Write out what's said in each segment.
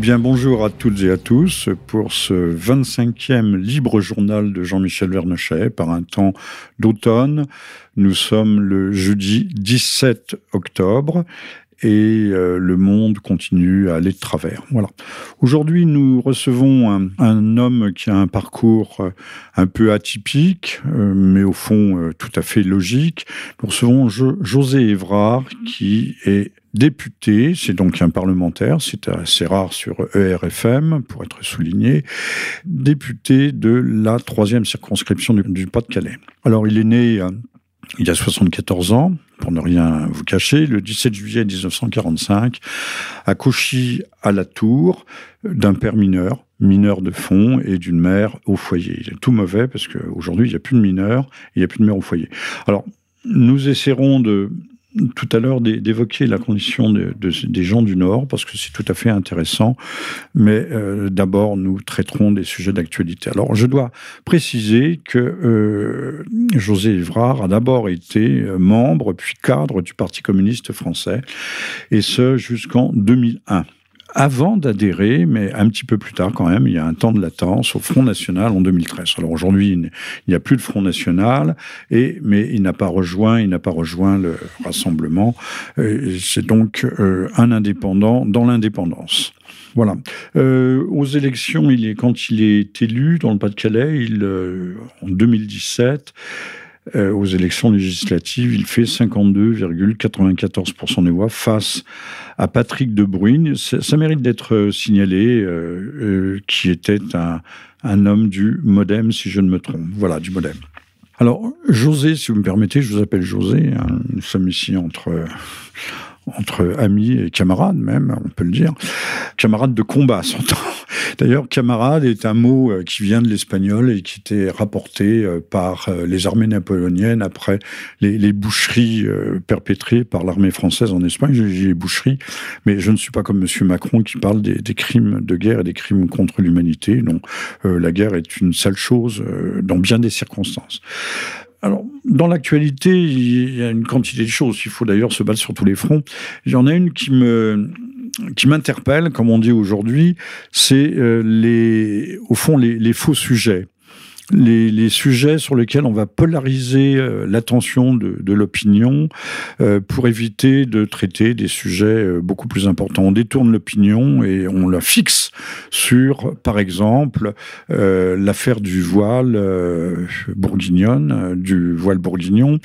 Eh bien, bonjour à toutes et à tous pour ce 25e libre journal de Jean-Michel Vernochet par un temps d'automne. Nous sommes le jeudi 17 octobre et euh, le monde continue à aller de travers. Voilà. Aujourd'hui, nous recevons un, homme qui a un parcours euh, un peu atypique, euh, mais au fond tout à fait logique. Nous recevons José Évrard, qui est député, c'est donc un parlementaire, c'est assez rare sur ERFM, pour être souligné, député de la troisième circonscription du, Pas-de-Calais. Alors, il est né il y a 74 ans, pour ne rien vous cacher, le 17 juillet 1945, à à la Tour, d'un père mineur, mineur de fond, et d'une mère au foyer. Il est tout mauvais parce qu'aujourd'hui, il n'y a plus de mineurs, il n'y a plus de mère au foyer. Alors, nous essaierons de tout à l'heure d'évoquer la condition de, des gens du Nord, parce que c'est tout à fait intéressant, mais euh, d'abord nous traiterons des sujets d'actualité. Alors je dois préciser que euh, José Évrard a d'abord été euh, membre puis cadre du Parti communiste français, et ce jusqu'en 2001 avant d'adhérer, mais un petit peu plus tard quand même, il y a un temps de latence au Front National en 2013. Alors aujourd'hui, il n'y a plus de Front National, et, mais il n'a pas rejoint, il n'a pas rejoint le rassemblement. Euh, c'est donc euh, un indépendant dans l'indépendance. Voilà. Euh, aux élections, il est, quand il est élu dans le Pas-de-Calais, il, en 2017, euh, aux élections législatives, il fait 52,94% des voix face à Patrick de Bruyne. Ça, mérite d'être euh, signalé, euh, qui était un, homme du Modem, si je ne me trompe. Voilà, du Modem. Alors, José, si vous me permettez, je vous appelle José. Hein. nous sommes ici entre entre amis et camarades même, on peut le dire. Camarades de combat, s'entend. D'ailleurs, camarade est un mot euh, qui vient de l'espagnol et qui était rapporté euh, par euh, les armées napoléoniennes après les, boucheries perpétrées par l'armée française en Espagne. J'ai les boucheries, mais je ne suis pas comme M. Macron qui parle des, crimes de guerre et des crimes contre l'humanité. Non, la guerre est une sale chose dans bien des circonstances. Alors, dans l'actualité, il y a une quantité de choses. Il faut d'ailleurs se battre sur tous les fronts. Il y en a une qui me qui m'interpelle, comme on dit aujourd'hui, c'est euh, les, au fond, les, les faux sujets les, sujets sur lesquels on va polariser euh, l'attention de, l'opinion euh, pour éviter de traiter des sujets euh, beaucoup plus importants. On détourne l'opinion et on la fixe sur, par exemple, l'affaire du voile bourguignonne, du voile bourguignon.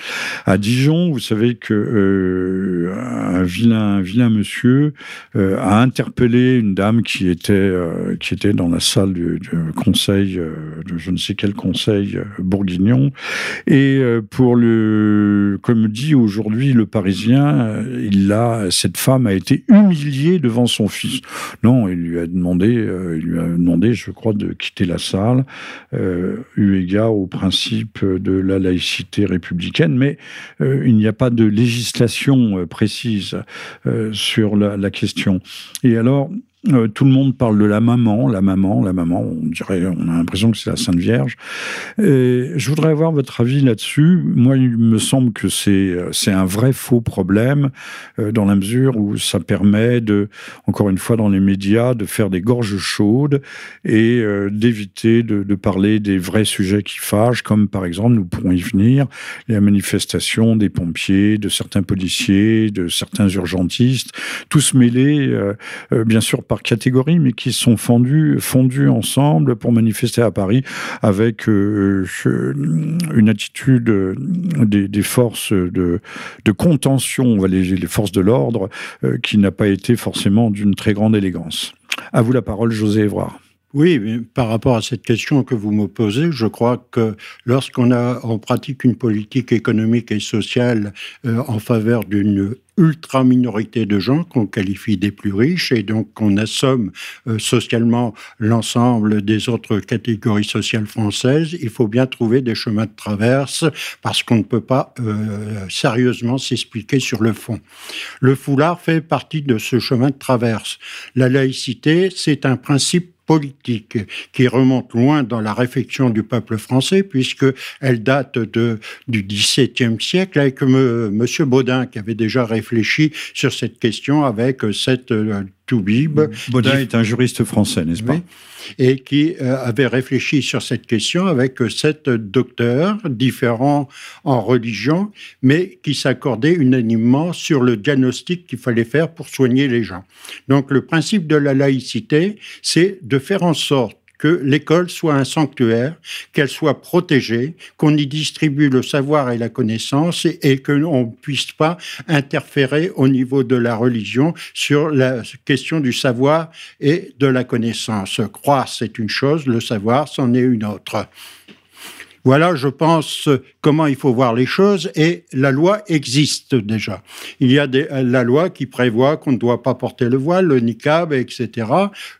À Dijon, vous savez que un vilain, vilain monsieur a interpellé une dame qui était, qui était dans la salle du, du conseil de je ne sais quel conseil euh, bourguignon. Et euh, pour le, comme dit aujourd'hui le Parisien, euh, il a, cette femme a été humiliée devant son fils. Non, il lui a demandé, il lui a demandé, je crois, de quitter la salle, eu égard au principe de la laïcité républicaine, mais il n'y a pas de législation précise sur la question. Et alors, euh, tout le monde parle de la maman, la maman, la maman. On dirait, on a l'impression que c'est la Sainte Vierge. Et je voudrais avoir votre avis là-dessus. Moi, il me semble que c'est euh, c'est un vrai faux problème euh, dans la mesure où ça permet de, encore une fois, dans les médias, de faire des gorges chaudes et d'éviter de, de, parler des vrais sujets qui fâchent, comme par exemple, nous pourrons y venir, les manifestations des pompiers, de certains policiers, de certains urgentistes, tous mêlés, bien sûr, par catégorie, mais qui sont fondus, fondus ensemble pour manifester à Paris avec euh, une attitude des, forces de, de, contention, on va les, les forces de l'ordre, euh, qui n'a pas été forcément d'une très grande élégance. À vous la parole, José Évrard. Oui, par rapport à cette question que vous me posez, je crois que lorsqu'on a, on pratique une politique économique et sociale euh, en faveur d'une ultra minorité de gens qu'on qualifie des plus riches et donc qu'on assomme euh, socialement l'ensemble des autres catégories sociales françaises, il faut bien trouver des chemins de traverse parce qu'on ne peut pas euh, sérieusement s'expliquer sur le fond. Le foulard fait partie de ce chemin de traverse. La laïcité, c'est un principe politique qui remonte loin dans la réflexion du peuple français, puisque elle date de, du XVIIe siècle avec M. Monsieur Baudin, qui avait déjà réfléchi sur cette question avec cette euh, Toubib. Baudin est un juriste français, n'est-ce pas? Et qui euh, avait réfléchi sur cette question avec sept docteurs différents en religion, mais qui s'accordaient unanimement sur le diagnostic qu'il fallait faire pour soigner les gens. Donc le principe de la laïcité, c'est de faire en sorte que l'école soit un sanctuaire, qu'elle soit protégée, qu'on y distribue le savoir et la connaissance et, que qu'on ne puisse pas interférer au niveau de la religion sur la question du savoir et de la connaissance. Croire, c'est une chose, le savoir, c'en est une autre. Voilà, je pense, comment il faut voir les choses et la loi existe déjà. Il y a des, la loi qui prévoit qu'on ne doit pas porter le voile, le niqab, etc.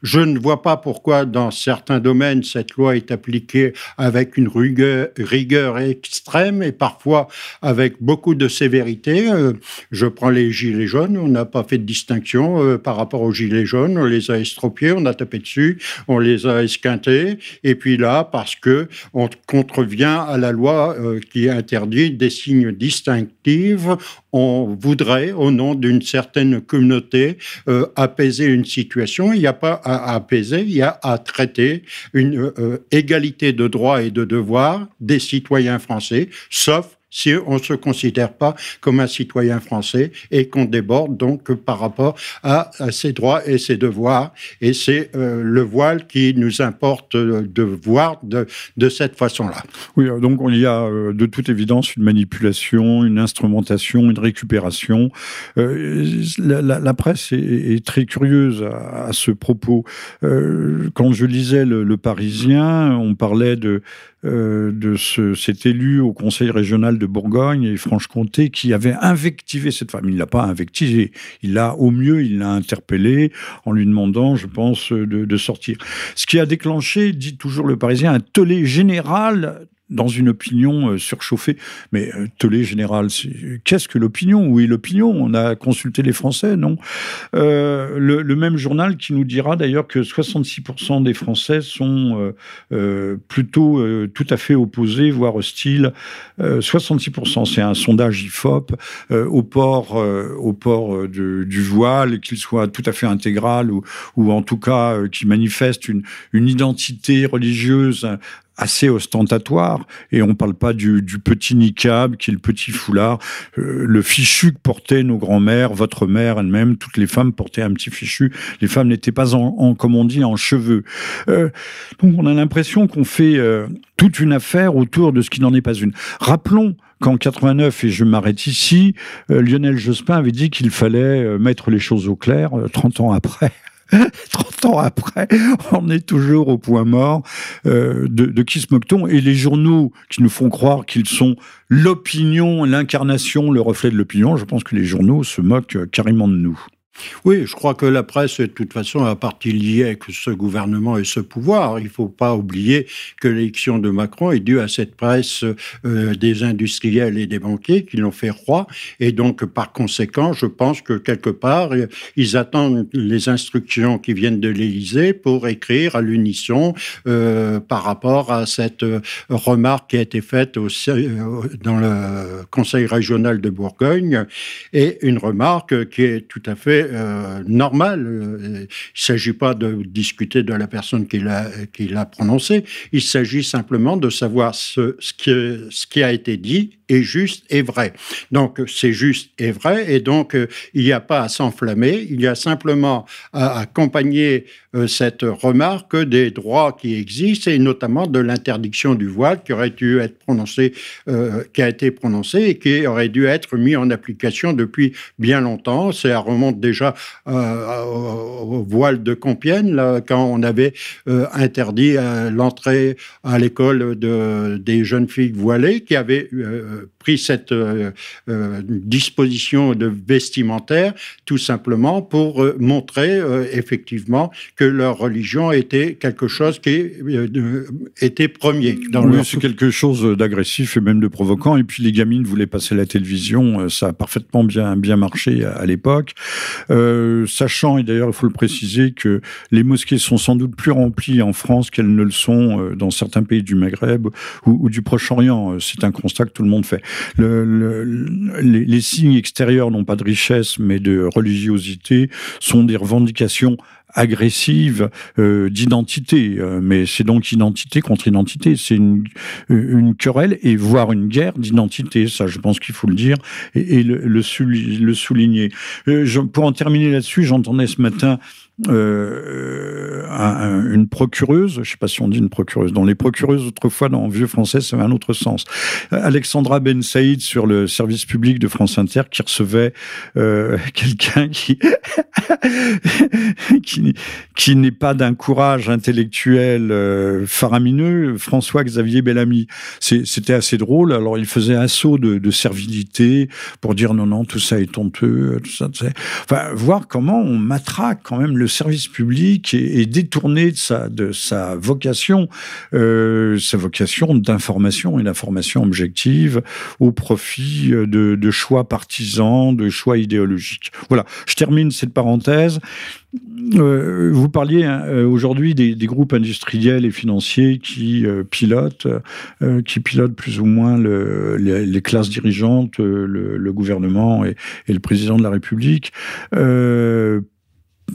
Je ne vois pas pourquoi dans certains domaines cette loi est appliquée avec une rigueur, rigueur extrême et parfois avec beaucoup de sévérité. Euh, je prends les gilets jaunes, on n'a pas fait de distinction euh, par rapport aux gilets jaunes, on les a estropiés, on a tapé dessus, on les a esquintés et puis là, parce que on contrevient à la loi euh, qui interdit des signes distinctifs. On voudrait, au nom d'une certaine communauté, euh, apaiser une situation. Il n'y a pas à apaiser, il y a à traiter une euh, égalité de droits et de devoirs des citoyens français, sauf si on ne se considère pas comme un citoyen français et qu'on déborde donc par rapport à, ses droits et ses devoirs. Et c'est euh, le voile qui nous importe de voir de, cette façon-là. Oui, donc il y a euh, de toute évidence une manipulation, une instrumentation, une récupération. Euh, la, presse est, très curieuse à, ce propos. quand je lisais le Parisien, on parlait de euh, de ce, cet élu au conseil régional de Bourgogne et Franche-Comté qui avait invectivé cette femme. Il l'a pas invectivé, il l'a au mieux, il l'a interpellé en lui demandant, je pense, de, de sortir. Ce qui a déclenché, dit toujours le Parisien, un tollé général dans une opinion euh, surchauffée. Mais euh, Tolé général, qu'est-ce que l'opinion? Oui, l'opinion, on a consulté les Français, non? Euh, le, même journal qui nous dira d'ailleurs que 66% des Français sont plutôt tout à fait opposés, voire hostiles. 66%, c'est un sondage IFOP au port, au port du voile, qu'il soit tout à fait intégral ou, ou en tout cas qui manifeste une identité religieuse assez ostentatoire, et on parle pas du, du, petit niqab, qui est le petit foulard, euh, le fichu que portaient nos grands-mères, votre mère elle-même, toutes les femmes portaient un petit fichu. Les femmes n'étaient pas en, comme on dit, en cheveux. Euh, donc on a l'impression qu'on fait euh, toute une affaire autour de ce qui n'en est pas une. Rappelons qu'en 89, et je m'arrête ici, Lionel Jospin avait dit qu'il fallait mettre les choses au clair, 30 ans après. 30 ans après, on est toujours au point mort euh, de, qui se moque-t-on Et les journaux qui nous font croire qu'ils sont l'opinion, l'incarnation, le reflet de l'opinion, je pense que les journaux se moquent carrément de nous. Oui, je crois que la presse est de toute façon à partie liée avec ce gouvernement et ce pouvoir. Il ne faut pas oublier que l'élection de Macron est due à cette presse euh, des industriels et des banquiers qui l'ont fait roi. Et donc, par conséquent, je pense que quelque part, ils attendent les instructions qui viennent de l'Élysée pour écrire à l'unisson euh, par rapport à cette euh, remarque qui a été faite dans le Conseil régional de Bourgogne et une remarque qui est tout à fait euh, normal. Euh, il ne s'agit pas de discuter de la personne qui l'a, prononcé. Il s'agit simplement de savoir ce, ce, qui, ce qui a été dit est juste et vrai. Donc c'est juste et vrai, et donc euh, il n'y a pas à s'enflammer, il y a simplement à accompagner cette remarque des droits qui existent, et notamment de l'interdiction du voile qui aurait dû être prononcée, qui a été prononcée et qui aurait dû être mis en application depuis bien longtemps. Ça remonte déjà euh, au, voile de Compiègne, quand on avait euh, interdit euh, l'entrée à l'école de, des jeunes filles voilées qui avaient pris cette disposition de vestimentaire tout simplement pour montrer effectivement que leur religion était quelque chose qui était premier. Dans oui, c'est quelque chose d'agressif et même de provoquant. Et puis les gamines voulaient passer la télévision, ça a parfaitement bien, bien marché à, l'époque. Euh, sachant, et d'ailleurs il faut le préciser, que les mosquées sont sans doute plus remplies en France qu'elles ne le sont euh, dans certains pays du Maghreb ou, du Proche-Orient. Euh, c'est un constat que tout le monde fait. Les, signes extérieurs n'ont pas de richesse, mais de religiosité, sont des revendications agressives euh, d'identité. Euh, mais c'est donc identité contre identité. C'est une, une querelle et voire une guerre d'identité. Ça, je pense qu'il faut le dire et, le, le, souligner. Euh, pour en terminer là-dessus, j'entendais ce matin euh, une procureuse, je ne sais pas si on dit une procureuse, dans les procureuses autrefois dans vieux français ça avait un autre sens. Alexandra Ben Saïd sur le service public de France Inter qui recevait euh, quelqu'un qui qui, n'est pas d'un courage intellectuel euh, faramineux, François Xavier Bellamy. C'était assez drôle. Alors il faisait un saut de, servilité pour dire non non tout ça est honteux, tout ça. Enfin voir comment on matraque quand même le service public est, détourné de sa, vocation, euh, sa vocation d'information et d'information objective au profit de, de choix partisans, de choix idéologiques. Voilà, je termine cette parenthèse. Euh, vous parliez hein, euh, aujourd'hui des, groupes industriels et financiers qui euh, pilotent, euh, qui pilotent plus ou moins le, les, classes dirigeantes, le, gouvernement et, le président de la République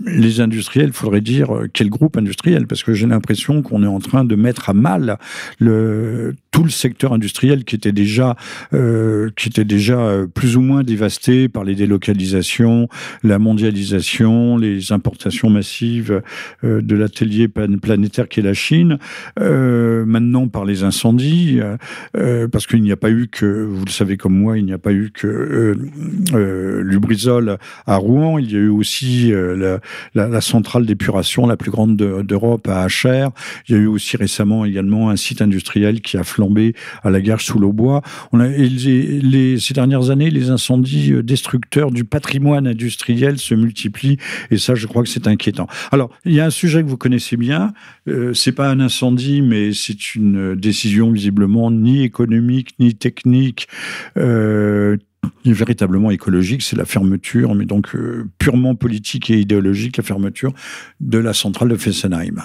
les industriels, faudrait dire euh, quel groupe industriel, parce que j'ai l'impression qu'on est en train de mettre à mal tout le secteur industriel qui était déjà, euh, qui était déjà euh, plus ou moins dévasté par les délocalisations, la mondialisation, les importations massives de l'atelier planétaire qui est la Chine, maintenant par les incendies, parce qu'il n'y a pas eu que, vous le savez comme moi, il n'y a pas eu que Lubrizol à Rouen, il y a eu aussi la, la, la, centrale d'épuration la plus grande d'Europe à Acher. Il y a eu aussi récemment également un site industriel qui a flambé à la gare sous l'Aubois. On ces dernières années, les incendies euh, destructeurs du patrimoine industriel se multiplient et ça, je crois que c'est inquiétant. Alors, il y a un sujet que vous connaissez bien. Euh, c'est pas un incendie, mais c'est une décision visiblement ni économique ni technique. Euh, véritablement écologique, c'est la fermeture, mais donc euh, purement politique et idéologique, la fermeture de la centrale de Fessenheim.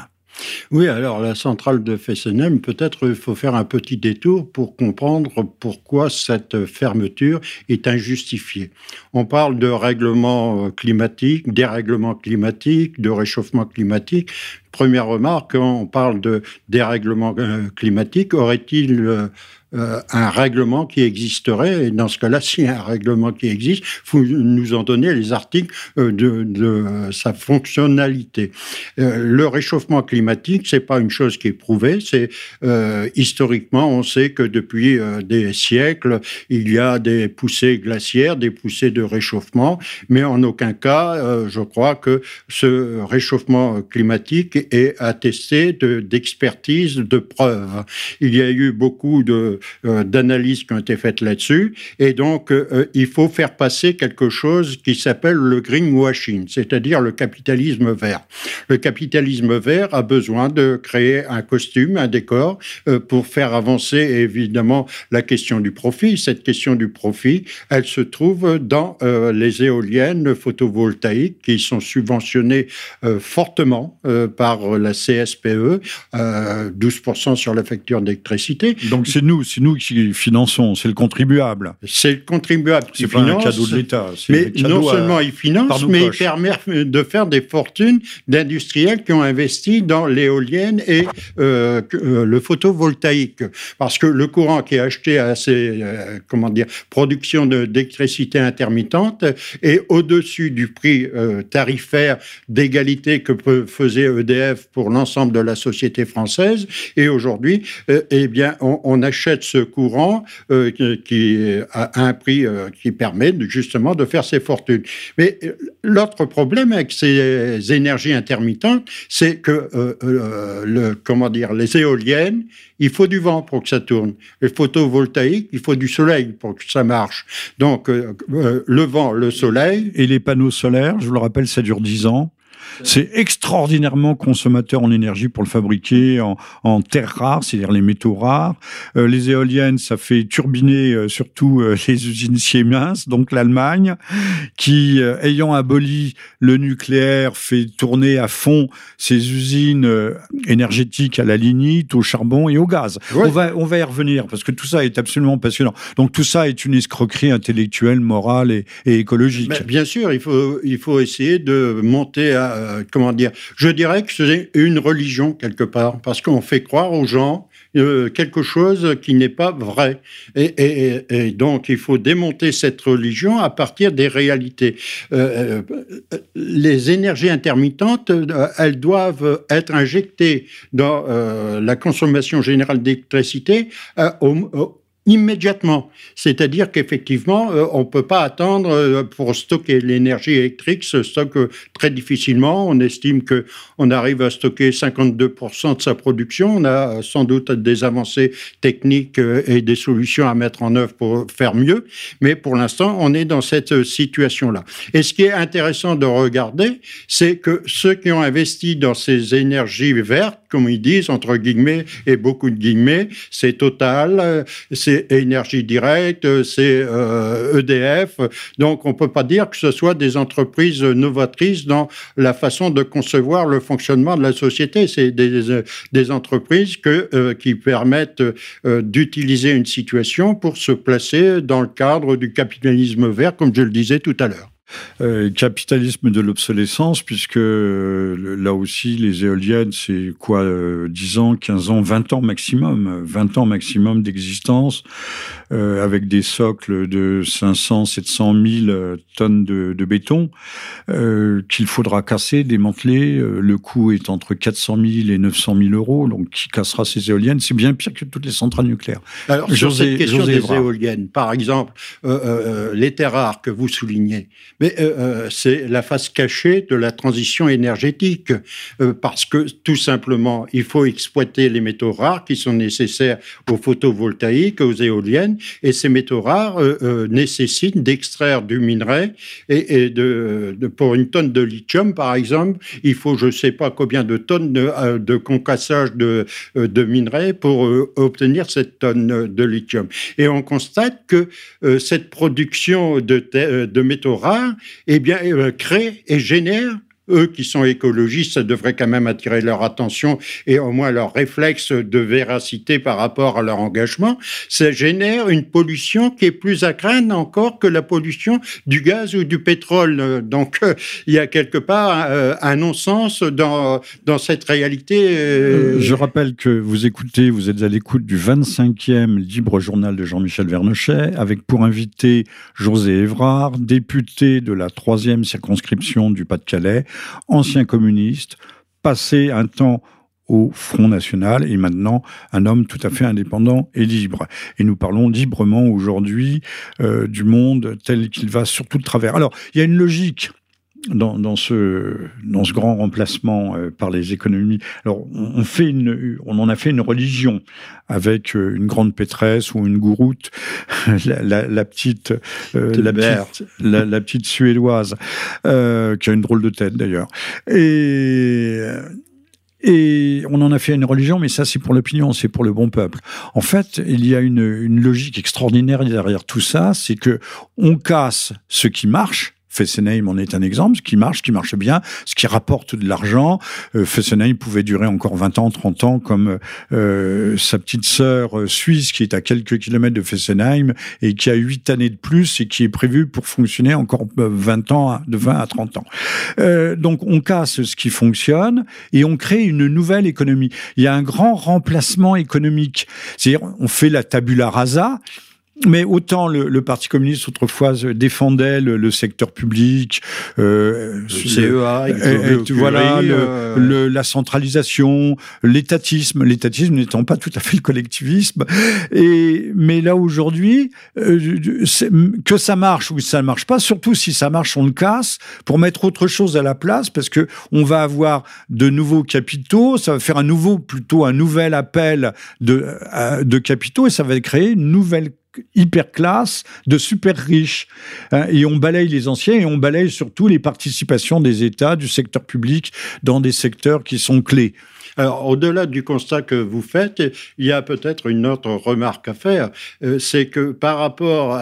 Oui, alors la centrale de Fessenheim, peut-être il faut faire un petit détour pour comprendre pourquoi cette fermeture est injustifiée. On parle de règlement climatique, dérèglement climatique, de réchauffement climatique. Première remarque, on parle de dérèglement euh, climatique, aurait-il euh, euh, un règlement qui existerait? Et dans ce cas-là, s'il y a un règlement qui existe, faut nous en donner les articles de, sa fonctionnalité. Le réchauffement climatique, c'est pas une chose qui est prouvée. C'est historiquement, on sait que depuis des siècles, il y a des poussées glaciaires, des poussées de réchauffement, mais en aucun cas, je crois que ce réchauffement climatique est attesté d'expertise, de, preuves. Il y a eu beaucoup euh, d'analyses qui ont été faites là-dessus. Et donc, euh, euh, il faut faire passer quelque chose qui s'appelle le greenwashing, c'est-à-dire le capitalisme vert. Le capitalisme vert a besoin de créer un costume, un décor, pour faire avancer évidemment la question du profit. Cette question du profit, elle se trouve dans les éoliennes photovoltaïques qui sont subventionnées fortement par la CSPE, 12% sur la facture d'électricité. Donc c'est nous, c'est nous qui finançons, c'est le contribuable. C'est le contribuable qui finance. C'est pas un cadeau de l'État. Mais non seulement il finance, mais il permet de faire des fortunes d'industriels qui ont investi dans l'éolienne et euh, euh, le photovoltaïque. Parce que le courant qui est acheté à ces, euh, comment dire, productions d'électricité intermittente est au-dessus du prix euh, tarifaire d'égalité que faisait EDF pour l'ensemble de la société française. Et aujourd'hui, euh, eh bien, on, achète ce courant euh, qui a un prix euh, qui permet justement de faire ses fortunes. Mais l'autre problème avec ces énergies intermittentes, c'est que le, comment dire, les éoliennes, il faut du vent pour que ça tourne. Les photovoltaïques, il faut du soleil pour que ça marche. Donc, le vent, le soleil. Et les panneaux solaires, je vous le rappelle, ça dure 10 ans. C'est extraordinairement consommateur en énergie pour le fabriquer en, en terres rares, c'est-à-dire les métaux rares. Euh, les éoliennes, ça fait turbiner euh, surtout euh, les usines Siemens, donc l'Allemagne, qui, ayant aboli le nucléaire, fait tourner à fond ses usines énergétiques à la lignite, au charbon et au gaz. On, va, on va y revenir, parce que tout ça est absolument passionnant. Donc tout ça est une escroquerie intellectuelle, morale et, écologique. bien sûr, il faut, il faut essayer de monter à, comment dire, je dirais que c'est une religion quelque part, parce qu'on fait croire aux gens euh, quelque chose qui n'est pas vrai. Et, donc, il faut démonter cette religion à partir des réalités. Euh, euh, les énergies intermittentes, elles doivent être injectées dans la consommation générale d'électricité au, immédiatement. C'est-à-dire qu'effectivement, euh, on ne peut pas attendre euh, pour stocker l'énergie électrique, se stocke très difficilement. On estime que on arrive à stocker 52% de sa production. On a sans doute des avancées techniques euh, et des solutions à mettre en œuvre pour faire mieux, mais pour l'instant, on est dans cette situation-là. Et ce qui est intéressant de regarder, c'est que ceux qui ont investi dans ces énergies vertes, comme ils disent, entre guillemets, et beaucoup de guillemets, c'est Total, c'est Énergie Directe, c'est EDF. Euh, e Donc, on ne peut pas dire que ce soit des entreprises novatrices dans la façon de concevoir le fonctionnement de la société. C'est des, entreprises euh, qui permettent euh, d'utiliser une situation pour se placer dans le cadre du capitalisme vert, comme je le disais tout à l'heure. Euh, capitalisme de l'obsolescence, puisque euh, là aussi, les éoliennes, c'est quoi, 10 euh, ans, 15 ans, 20 ans maximum, 20 ans maximum d'existence, avec des socles de 500, 700 000 tonnes de, de béton, qu'il faudra casser, démanteler. le coût est entre 400 000 et 900 000 euros, donc qui cassera ces éoliennes C'est bien pire que toutes les centrales nucléaires. Alors, sur cette question des éoliennes, par exemple, les terres rares que vous soulignez, mais euh, euh, c'est la face cachée de la transition énergétique, euh, parce que tout simplement, il faut exploiter les métaux rares qui sont nécessaires aux photovoltaïques, aux éoliennes, et ces métaux rares nécessitent d'extraire du minerai, et, pour une tonne de lithium, par exemple, il faut je ne sais pas combien de tonnes de, concassage de, minerai pour obtenir cette tonne de lithium. Et on constate que cette production de métaux rares eh bien, euh, crée et génère eux qui sont écologistes, ça devrait quand même attirer leur attention et au moins leur réflexe de véracité par rapport à leur engagement, ça génère une pollution qui est plus à craindre encore que la pollution du gaz ou du pétrole. Donc euh, il y a quelque part euh, un non-sens dans, dans cette réalité. Euh, je rappelle que vous écoutez, vous êtes à l'écoute du 25e libre journal de Jean-Michel Vernochet avec pour invité José Évrard, député de la troisième circonscription du Pas-de-Calais, ancien communiste, passé un temps au Front National et maintenant un homme tout à fait indépendant et libre. Et nous parlons librement aujourd'hui euh, du monde tel qu'il va sur tout le travers. Alors, il y a une logique dans, ce, dans ce grand remplacement euh, par les économies. Alors, on, fait une, on en a fait une religion avec euh, une grande pétresse ou une gouroute, la, petite, euh, la, petite la, petite suédoise, qui a une drôle de tête d'ailleurs. Et et on en a fait une religion, mais ça, c'est pour l'opinion, c'est pour le bon peuple. En fait, il y a une, une logique extraordinaire derrière tout ça, c'est que on casse ce qui marche Fessenheim en est un exemple, ce qui marche, ce qui marche bien, ce qui rapporte de l'argent. Euh, Fessenheim pouvait durer encore 20 ans, 30 ans, comme euh, sa petite sœur euh, suisse qui est à quelques kilomètres de Fessenheim et qui a 8 années de plus et qui est prévu pour fonctionner encore 20 ans, de 20 à 30 ans. donc on casse ce qui fonctionne et on crée une nouvelle économie. Il y a un grand remplacement économique. C'est-à-dire on fait la tabula rasa mais autant le, Parti communiste autrefois défendait le, secteur public, euh, le CEA, et, voilà, euh, le, la centralisation, l'étatisme, l'étatisme n'étant pas tout à fait le collectivisme. Et mais là aujourd'hui, euh, que ça marche ou que ça ne marche pas, surtout si ça marche, on le casse pour mettre autre chose à la place, parce que on va avoir de nouveaux capitaux, ça va faire un nouveau, plutôt un nouvel appel de, de capitaux, et ça va créer une nouvelle hyper classe de super riches. Hein, et on balaye les anciens et on balaye surtout les participations des États, du secteur public dans des secteurs qui sont clés. Au-delà du constat que vous faites, il y a peut-être une autre remarque à faire. Euh, c'est que par rapport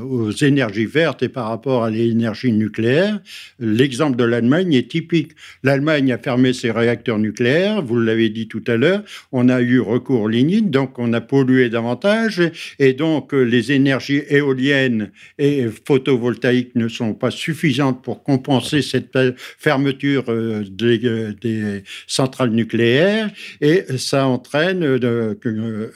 aux énergies vertes et par rapport à l'énergie nucléaire, l'exemple de l'Allemagne est typique. L'Allemagne a fermé ses réacteurs nucléaires, vous l'avez dit tout à l'heure, on a eu recours lignite, donc on a pollué davantage, et donc euh, les énergies éoliennes et photovoltaïques ne sont pas suffisantes pour compenser cette fermeture euh, des, des centrales nucléaire et ça entraîne euh,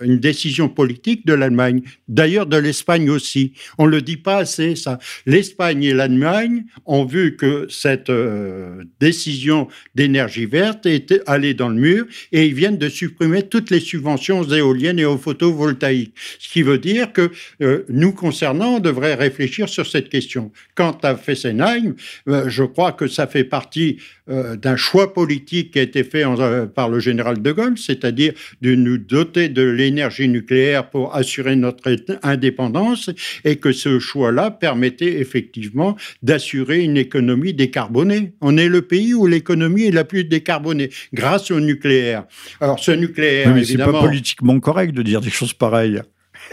une décision politique de l'Allemagne, d'ailleurs de l'Espagne aussi. On ne le dit pas assez, ça. L'Espagne et l'Allemagne ont vu que cette euh, décision d'énergie verte était allée dans le mur et ils viennent de supprimer toutes les subventions aux éoliennes et aux photovoltaïques. Ce qui veut dire que euh, nous concernant, on devrait réfléchir sur cette question. Quant à Fessenheim, je crois que ça fait partie d'un choix politique qui a été fait en euh, par le général de Gaulle, c'est-à-dire de nous doter de l'énergie nucléaire pour assurer notre indépendance et que ce choix-là permettait effectivement d'assurer une économie décarbonée. On est le pays où l'économie est la plus décarbonée grâce au nucléaire. Alors ce nucléaire, mais c'est pas politiquement correct de dire des choses pareilles.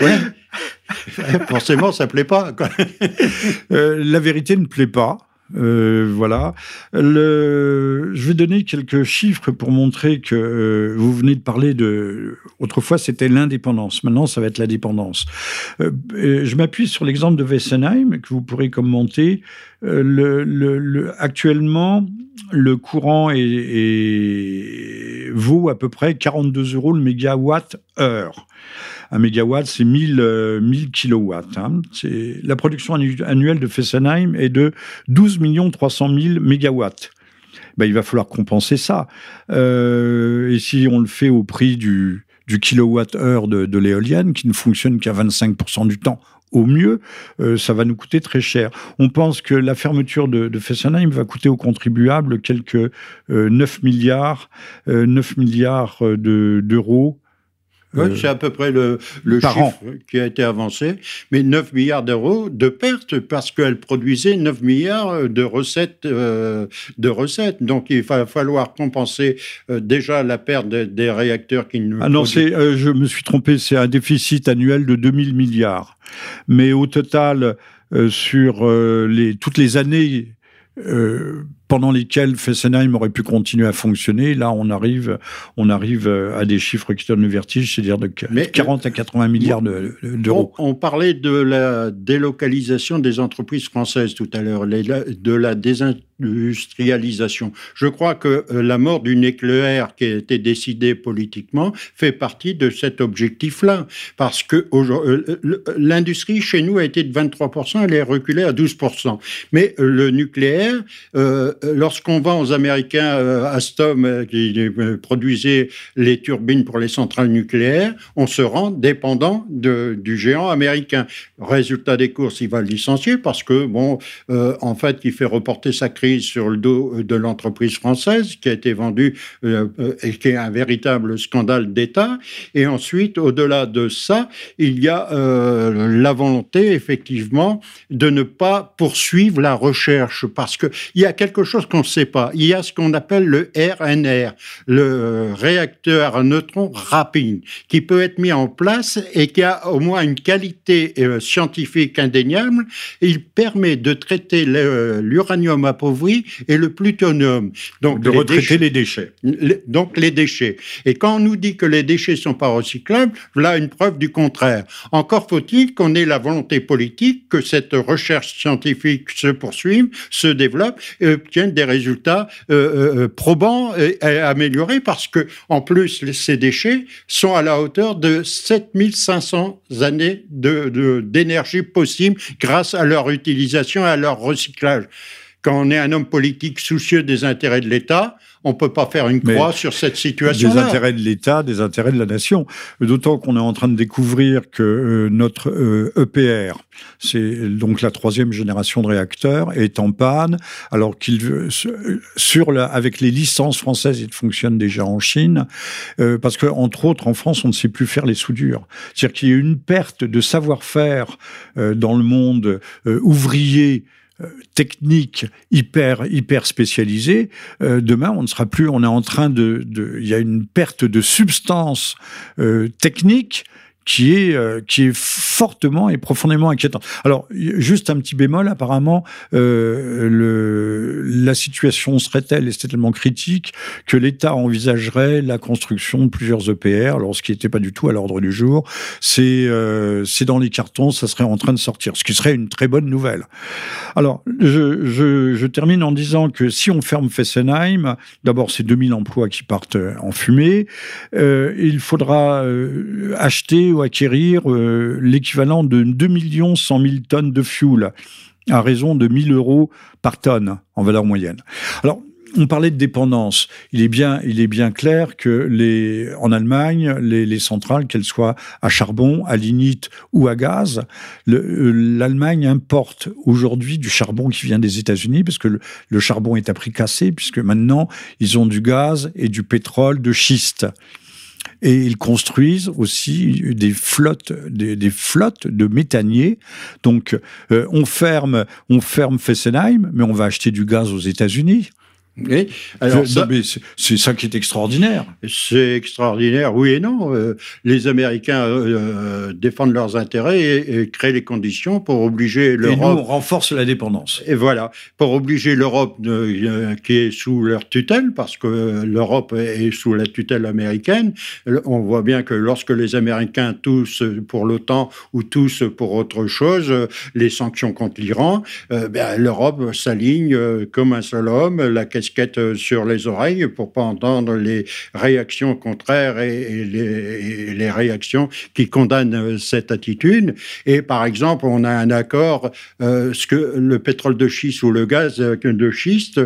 oui. Forcément, ça plaît pas. Euh, la vérité ne plaît pas. Euh, voilà. Je vais donner quelques chiffres pour montrer que euh, vous venez de parler de. Autrefois, c'était l'indépendance. Maintenant, ça va être la dépendance. Euh, je m'appuie sur l'exemple de Wessenheim que vous pourrez commenter. Le, le, actuellement, le courant vaut à peu près 42 euros le mégawatt heure. Un mégawatt, c'est 1000, 1000 kilowatts. Hein. La production annuelle de Fessenheim est de 12 300 000 mégawatts. Ben, il va falloir compenser ça. Euh, et si on le fait au prix du, du kilowatt-heure de, l'éolienne, qui ne fonctionne qu'à 25% du temps au mieux, euh, ça va nous coûter très cher. On pense que la fermeture de, de Fessenheim va coûter aux contribuables quelques 9 euh, milliards, 9 milliards d'euros oui, euh, c'est à peu près le, le chiffre qui a été avancé. Mais 9 milliards d'euros de pertes parce qu'elle produisait 9 milliards de recettes. Euh, de recettes. Donc il va falloir compenser euh, déjà la perte des réacteurs qui nous. Ah non, c'est, je me suis trompé, c'est un déficit annuel de 2000 milliards. Mais au total, sur les, toutes les années pendant lesquels Fessenheim aurait pu continuer à fonctionner. Là, on arrive, on arrive à des chiffres qui donnent le vertige, c'est-à-dire de 40 à 80 milliards d'euros. On, parlait de la délocalisation des entreprises françaises tout à l'heure, de la désindustrialisation. Je crois que euh, la mort du nucléaire qui a été décidée politiquement fait partie de cet objectif-là. Parce que euh, l'industrie chez nous a été de 23%, elle est reculée à 12%. Mais euh, le nucléaire, euh, lorsqu'on va aux Américains, euh, Alstom, euh, qui produisait les turbines pour les centrales nucléaires, on se rend dépendant du géant américain. Résultat des courses, il va le licencier parce que, bon, en fait, il fait reporter sa crise sur le dos de l'entreprise française qui a été vendue et qui est un véritable scandale d'État. Et ensuite, au-delà de ça, il y a la volonté, effectivement, de ne pas poursuivre la recherche parce qu'il y a quelque chose qu'on ne sait pas. Il y a ce qu'on appelle le RNR, le réacteur à neutrons rapide, qui peut être mis en place et qui a au moins une qualité euh, scientifique indéniable. Il permet de traiter l'uranium appauvri et le plutonium. Donc de retraiter les déchets. donc les déchets. Et quand on nous dit que les déchets sont pas recyclables, voilà une preuve du contraire. Encore faut-il qu'on ait la volonté politique que cette recherche scientifique se poursuive, se développe, et des résultats euh, euh, euh, probants et, améliorés parce que, en plus, ces déchets sont à la hauteur de 7500 années d'énergie de, possible grâce à leur utilisation et à leur recyclage. Quand on est un homme politique soucieux des intérêts de l'État, on peut pas faire une croix sur cette situation. Des intérêts de l'État, des intérêts de la nation. D'autant qu'on est en train de découvrir que euh, notre EPR, euh, e c'est donc la troisième génération de réacteurs, est en panne, alors qu'il sur la, avec les licences françaises, il fonctionne déjà en Chine, euh, parce que entre autres en France, on ne sait plus faire les soudures. C'est-à-dire qu'il y a une perte de savoir-faire dans le monde ouvrier technique hyper hyper spécialisée, euh, demain on ne sera plus. On est en train de, il y a une perte de substance euh, technique qui est euh, qui est fortement et profondément inquiétant. Alors juste un petit bémol, apparemment euh, le la situation serait telle et c'était tellement critique que l'État envisagerait la construction de plusieurs EPR, alors ce qui n'était pas du tout à l'ordre du jour. C'est euh, c'est dans les cartons, ça serait en train de sortir, ce qui serait une très bonne nouvelle. Alors je je, je termine en disant que si on ferme Fessenheim, d'abord c'est 2000 emplois qui partent en fumée, euh, il faudra euh, acquérir euh, l'équivalent de 2 100 000 tonnes de fuel à raison de 1000 euros par tonne en valeur moyenne. Alors, on parlait de dépendance. Il est bien, il est bien clair que les, en Allemagne, les, centrales, qu'elles soient à charbon, à lignite ou à gaz, euh, l'Allemagne importe aujourd'hui du charbon qui vient des États-Unis parce que le, charbon est à prix cassé puisque maintenant ils ont du gaz et du pétrole de schiste et ils construisent aussi des flottes, des, flottes de méthaniers. Donc, euh, on ferme, on ferme Fessenheim, mais on va acheter du gaz aux États-Unis. Oui. Alors, c'est ça qui est extraordinaire. C'est extraordinaire, oui et non. Euh, les Américains euh, défendent leurs intérêts et, créent les conditions pour obliger l'Europe. Et nous, on renforce la dépendance. Et voilà, pour obliger l'Europe euh, qui est sous leur tutelle, parce que l'Europe est sous la tutelle américaine. On voit bien que lorsque les Américains tous pour l'OTAN ou tous pour autre chose, les sanctions contre l'Iran, ben, l'Europe s'aligne comme un seul homme. La question euh, sur les oreilles pour pas entendre les réactions contraires et, les, réactions qui condamnent euh, cette attitude. Et par exemple, on a un accord, euh, ce que le pétrole de schiste ou le gaz de schiste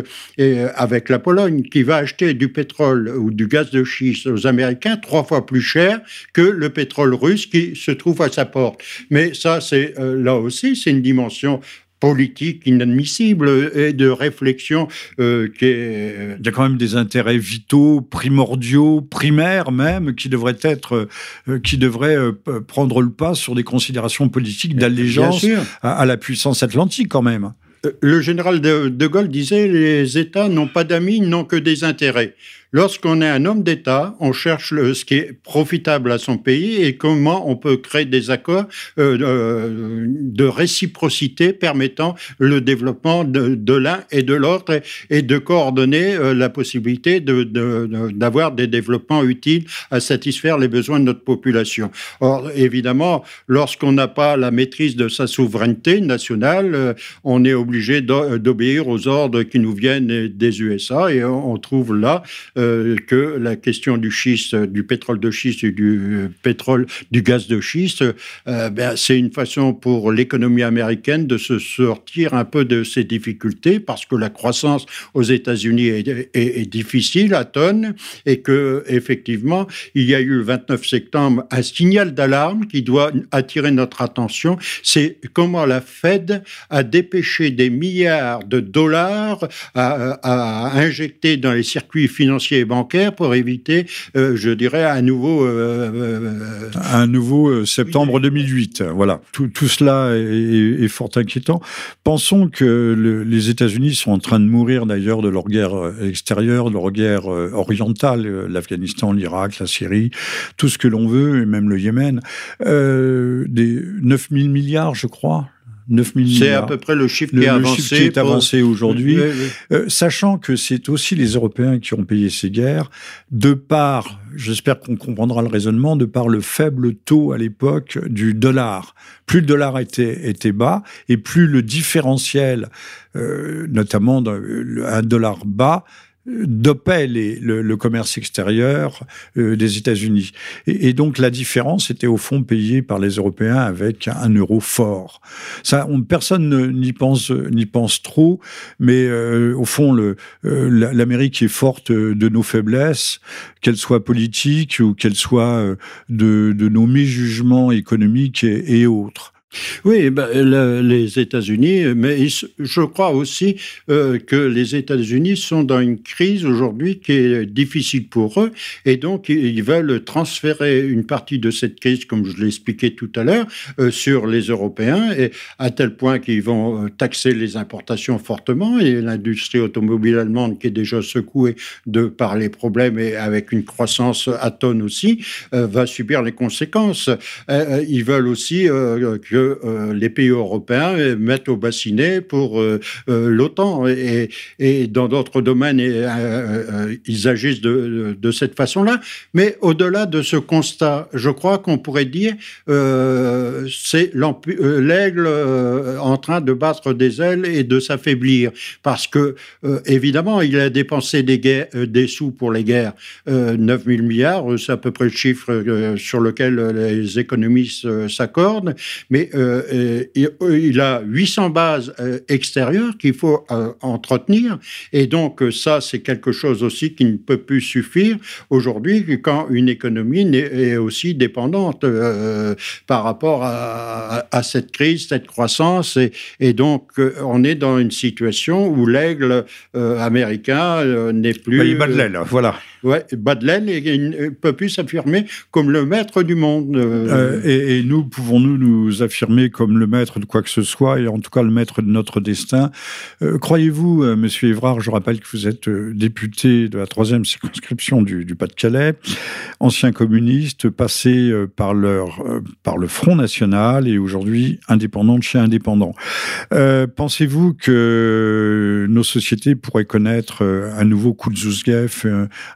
avec la Pologne, qui va acheter du pétrole ou du gaz de schiste aux Américains trois fois plus cher que le pétrole russe qui se trouve à sa porte. Mais ça, c'est là aussi, c'est une dimension politique inadmissible et de réflexion euh, qui est... Il y a quand même des intérêts vitaux, primordiaux, primaires même, qui devraient être, euh, qui devraient euh, prendre le pas sur des considérations politiques d'allégeance à, à, la puissance atlantique quand même. Le général de, de Gaulle disait les États n'ont pas d'amis, n'ont que des intérêts. Lorsqu'on est un homme d'État, on cherche ce qui est profitable à son pays et comment on peut créer des accords euh, euh de réciprocité permettant le développement de, l'un et de l'autre et, de coordonner euh, la possibilité d'avoir de, des développements utiles à satisfaire les besoins de notre population. Or, évidemment, lorsqu'on n'a pas la maîtrise de sa souveraineté nationale, on est obligé d'obéir aux ordres qui nous viennent des USA et on trouve là euh, que la question du pétrole de schiste et du pétrole, du gaz de schiste, euh, ben, c'est une façon pour l'économie américaine de se sortir un peu de ses difficultés parce que la croissance aux États-Unis est, difficile à tonnes et que effectivement il y a eu le 29 septembre un signal d'alarme qui doit attirer notre attention. C'est comment la Fed a dépêché des milliards de dollars à, à injecter dans les circuits financiers bancaire pour éviter, euh, je dirais, un nouveau... Euh, euh, un nouveau septembre 2008. Voilà. Tout, tout cela est, fort inquiétant. Pensons que les États-Unis sont en train de mourir d'ailleurs de leur guerre extérieure, de leur guerre orientale, l'Afghanistan, l'Irak, la Syrie, tout ce que l'on veut, et même le Yémen. des 9 000 milliards, je crois, 9 000 C'est à peu près le chiffre qui est avancé, qui est avancé aujourd'hui, euh, sachant que c'est aussi les Européens qui ont payé ces guerres, de par, j'espère qu'on comprendra le raisonnement, de par le faible taux à l'époque du dollar. Plus le dollar était, était bas, et plus le différentiel, euh, notamment un dollar bas, dopait le, commerce extérieur euh, des États-Unis. Et, donc la différence était au fond payée par les Européens avec un euro fort. Ça, on, personne n'y pense, n'y pense trop, mais euh, au fond, le, euh, l'Amérique est forte de nos faiblesses, qu'elles soient politiques ou qu'elles soient de, de nos méjugements économiques et autres. Oui, ben, les États-Unis, mais je crois aussi euh, que les États-Unis sont dans une crise aujourd'hui qui est difficile pour eux, et donc ils veulent transférer une partie de cette crise, comme je l'ai expliqué tout à l'heure, euh, sur les Européens, à tel point qu'ils vont euh, taxer les importations fortement, et l'industrie automobile allemande, qui est déjà secouée par les problèmes et avec une croissance à tonnes aussi, va subir les conséquences. ils veulent aussi que euh, les pays européens mettent au bassinet pour euh, euh, l'OTAN. Et, dans d'autres domaines, ils agissent de, cette façon-là. Mais au-delà de ce constat, je crois qu'on pourrait dire c'est l'aigle en train de battre des ailes et de s'affaiblir. Parce que, évidemment, il a dépensé des, des sous pour les guerres. 9 000 milliards, c'est à peu près le chiffre sur lequel les économistes s'accordent. Mais euh, il a 800 bases euh, extérieures qu'il faut euh, entretenir. Et donc, ça, c'est quelque chose aussi qui ne peut plus suffire aujourd'hui quand une économie est aussi dépendante par rapport à, cette crise, cette croissance. Et, donc, on est dans une situation où l'aigle américain n'est plus. Bah, il bat de l'aile, voilà. Ouais, bas de l'aile et ne peut plus s'affirmer comme le maître du monde. et, et, nous, pouvons-nous nous affirmer comme le maître de quoi que ce soit, et en tout cas le maître de notre destin? Euh, croyez-vous, euh, Monsieur Évrard, je rappelle que vous êtes euh, député de la troisième circonscription du, Pas-de-Calais, ancien communiste, passé par, le Front National et aujourd'hui indépendant de chez indépendant. Pensez-vous que nos sociétés pourraient connaître un nouveau coup de Zouzguef,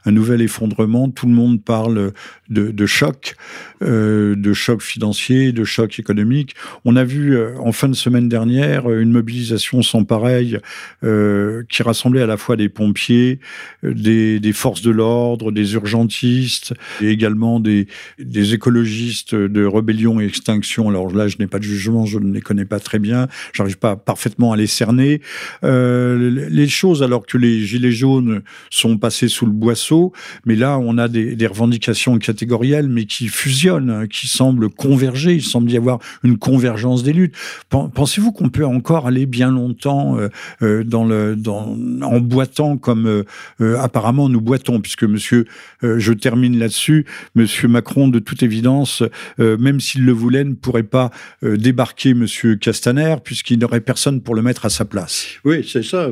un, nouvel effondrement Tout le monde parle de, choc, de choc financier, de choc économique. On a vu euh, en fin de semaine dernière une mobilisation sans pareil euh, qui rassemblait à la fois des pompiers, euh, des, forces de l'ordre, des urgentistes et également des, écologistes de rébellion et extinction. Alors là, je n'ai pas de jugement, je ne les connais pas très bien, j'arrive pas parfaitement à les cerner. les choses, alors que les gilets jaunes sont passés sous le boisseau, mais là, on a des, revendications catégorielles, mais qui fusionnent, hein, qui semblent converger. Il semble y avoir une convergence des luttes. Pensez-vous qu'on peut encore aller bien longtemps euh, euh, en boitant comme euh, apparemment nous boitons, puisque Monsieur, je termine là-dessus, Monsieur Macron, de toute évidence, même s'il le voulait, ne pourrait pas débarquer Monsieur Castaner, puisqu'il n'aurait personne pour le mettre à sa place. Oui, c'est ça.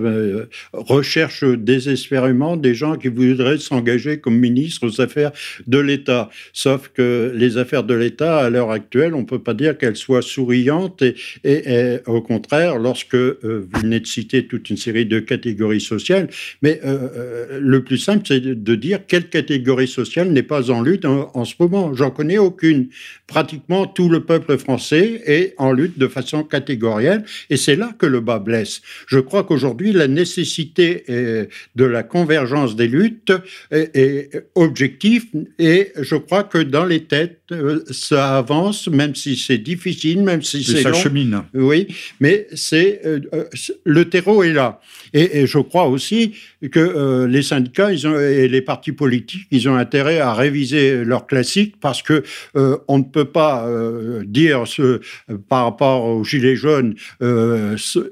recherche désespérément des gens qui voudraient s'engager comme ministre aux affaires de l'État. Sauf que les affaires de l'État, à l'heure actuelle, on ne peut pas dire qu'elles soient souriantes et, au contraire, lorsque euh, vous venez de citer toute une série de catégories sociales, mais euh, euh, le plus simple, c'est de, dire quelle catégorie sociale n'est pas en lutte en, ce moment. J'en connais aucune. Pratiquement tout le peuple français est en lutte de façon catégorielle, et c'est là que le bas blesse. Je crois qu'aujourd'hui, la nécessité de la convergence des luttes objective, et je crois que dans les têtes, ça avance, même si c'est difficile, même si ça chemine. Oui, mais c'est euh, euh, le terreau est là. Et, je crois aussi que euh, les syndicats ils ont, et les partis politiques, ils ont intérêt à réviser leurs classiques parce que on ne peut pas dire ce, par rapport aux gilets jaunes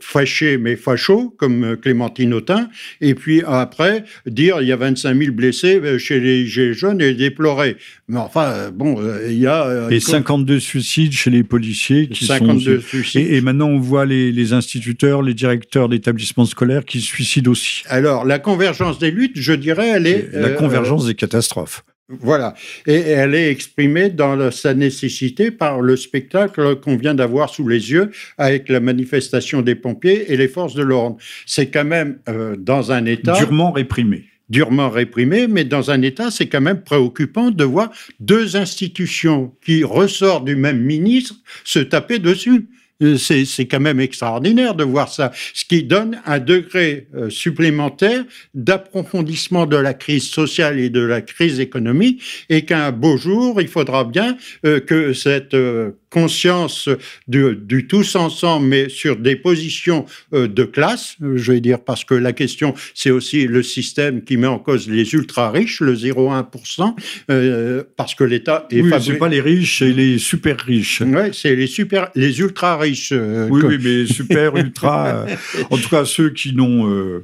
fâchés mais fachos comme Clémentine Autain, et puis après dire il y a 25 000 blessés chez les gilets jaunes et déplorer. Mais enfin, bon, il y a... et 52 suicides chez les policiers qui 52 sont... Et, et, maintenant, on voit les, les instituteurs, les directeurs d'établissements scolaires qui se suicident aussi. Alors, la convergence des luttes, je dirais, elle est... La euh, convergence des catastrophes. Voilà. Et elle est exprimée dans sa nécessité par le spectacle qu'on vient d'avoir sous les yeux avec la manifestation des pompiers et les forces de l'ordre. C'est quand même euh, dans un état... Durement réprimé durement réprimé, mais dans un État, c'est quand même préoccupant de voir deux institutions qui ressortent du même ministre se taper dessus. C'est quand même extraordinaire de voir ça, ce qui donne un degré supplémentaire d'approfondissement de la crise sociale et de la crise économique, et qu'un beau jour, il faudra bien que cette conscience du, du, tous ensemble, mais sur des positions euh, de classe, je vais dire, parce que la question, c'est aussi le système qui met en cause les ultra-riches, le 0,1%, euh, parce que l'État est... Oui, c'est pas les riches, c'est les super riches. Oui, c'est les super, les ultra-riches. Euh, oui, oui, mais super, ultra, en tout cas ceux qui n'ont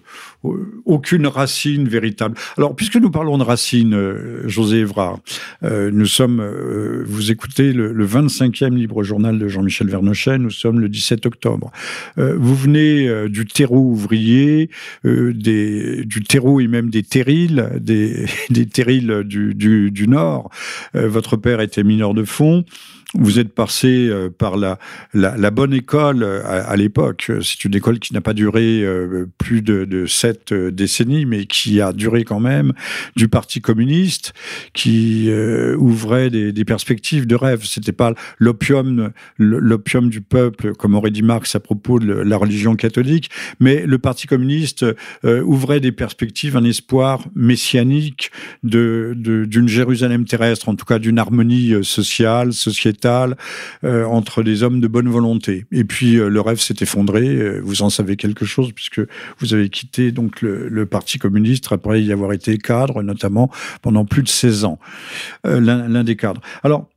aucune racine véritable. Alors, puisque nous parlons de racines, euh, José Évrard, euh, nous sommes, euh, vous écoutez le, 25e libre journal de Jean-Michel Vernochet, nous sommes le 17 octobre. vous venez du terreau ouvrier, du terreau et même des terrils, des, des terrils du, Nord. votre père était mineur de fond vous êtes passé euh, par la, bonne école euh, à, l'époque. C'est une école qui n'a pas duré euh, plus de, de, sept décennies, mais qui a duré quand même du Parti communiste, qui ouvrait des, perspectives de rêve. C'était pas l'opium, l'opium du peuple, comme aurait dit Marx à propos de la religion catholique, mais le Parti communiste ouvrait des perspectives, un espoir messianique de d'une Jérusalem terrestre, en tout cas d'une harmonie sociale, sociétale euh, entre des hommes de bonne volonté. Et puis euh, le rêve s'est effondré. Euh, vous en savez quelque chose puisque vous avez quitté donc le, Parti communiste après y avoir été cadre, notamment pendant plus de 16 ans, l'un des cadres. Alors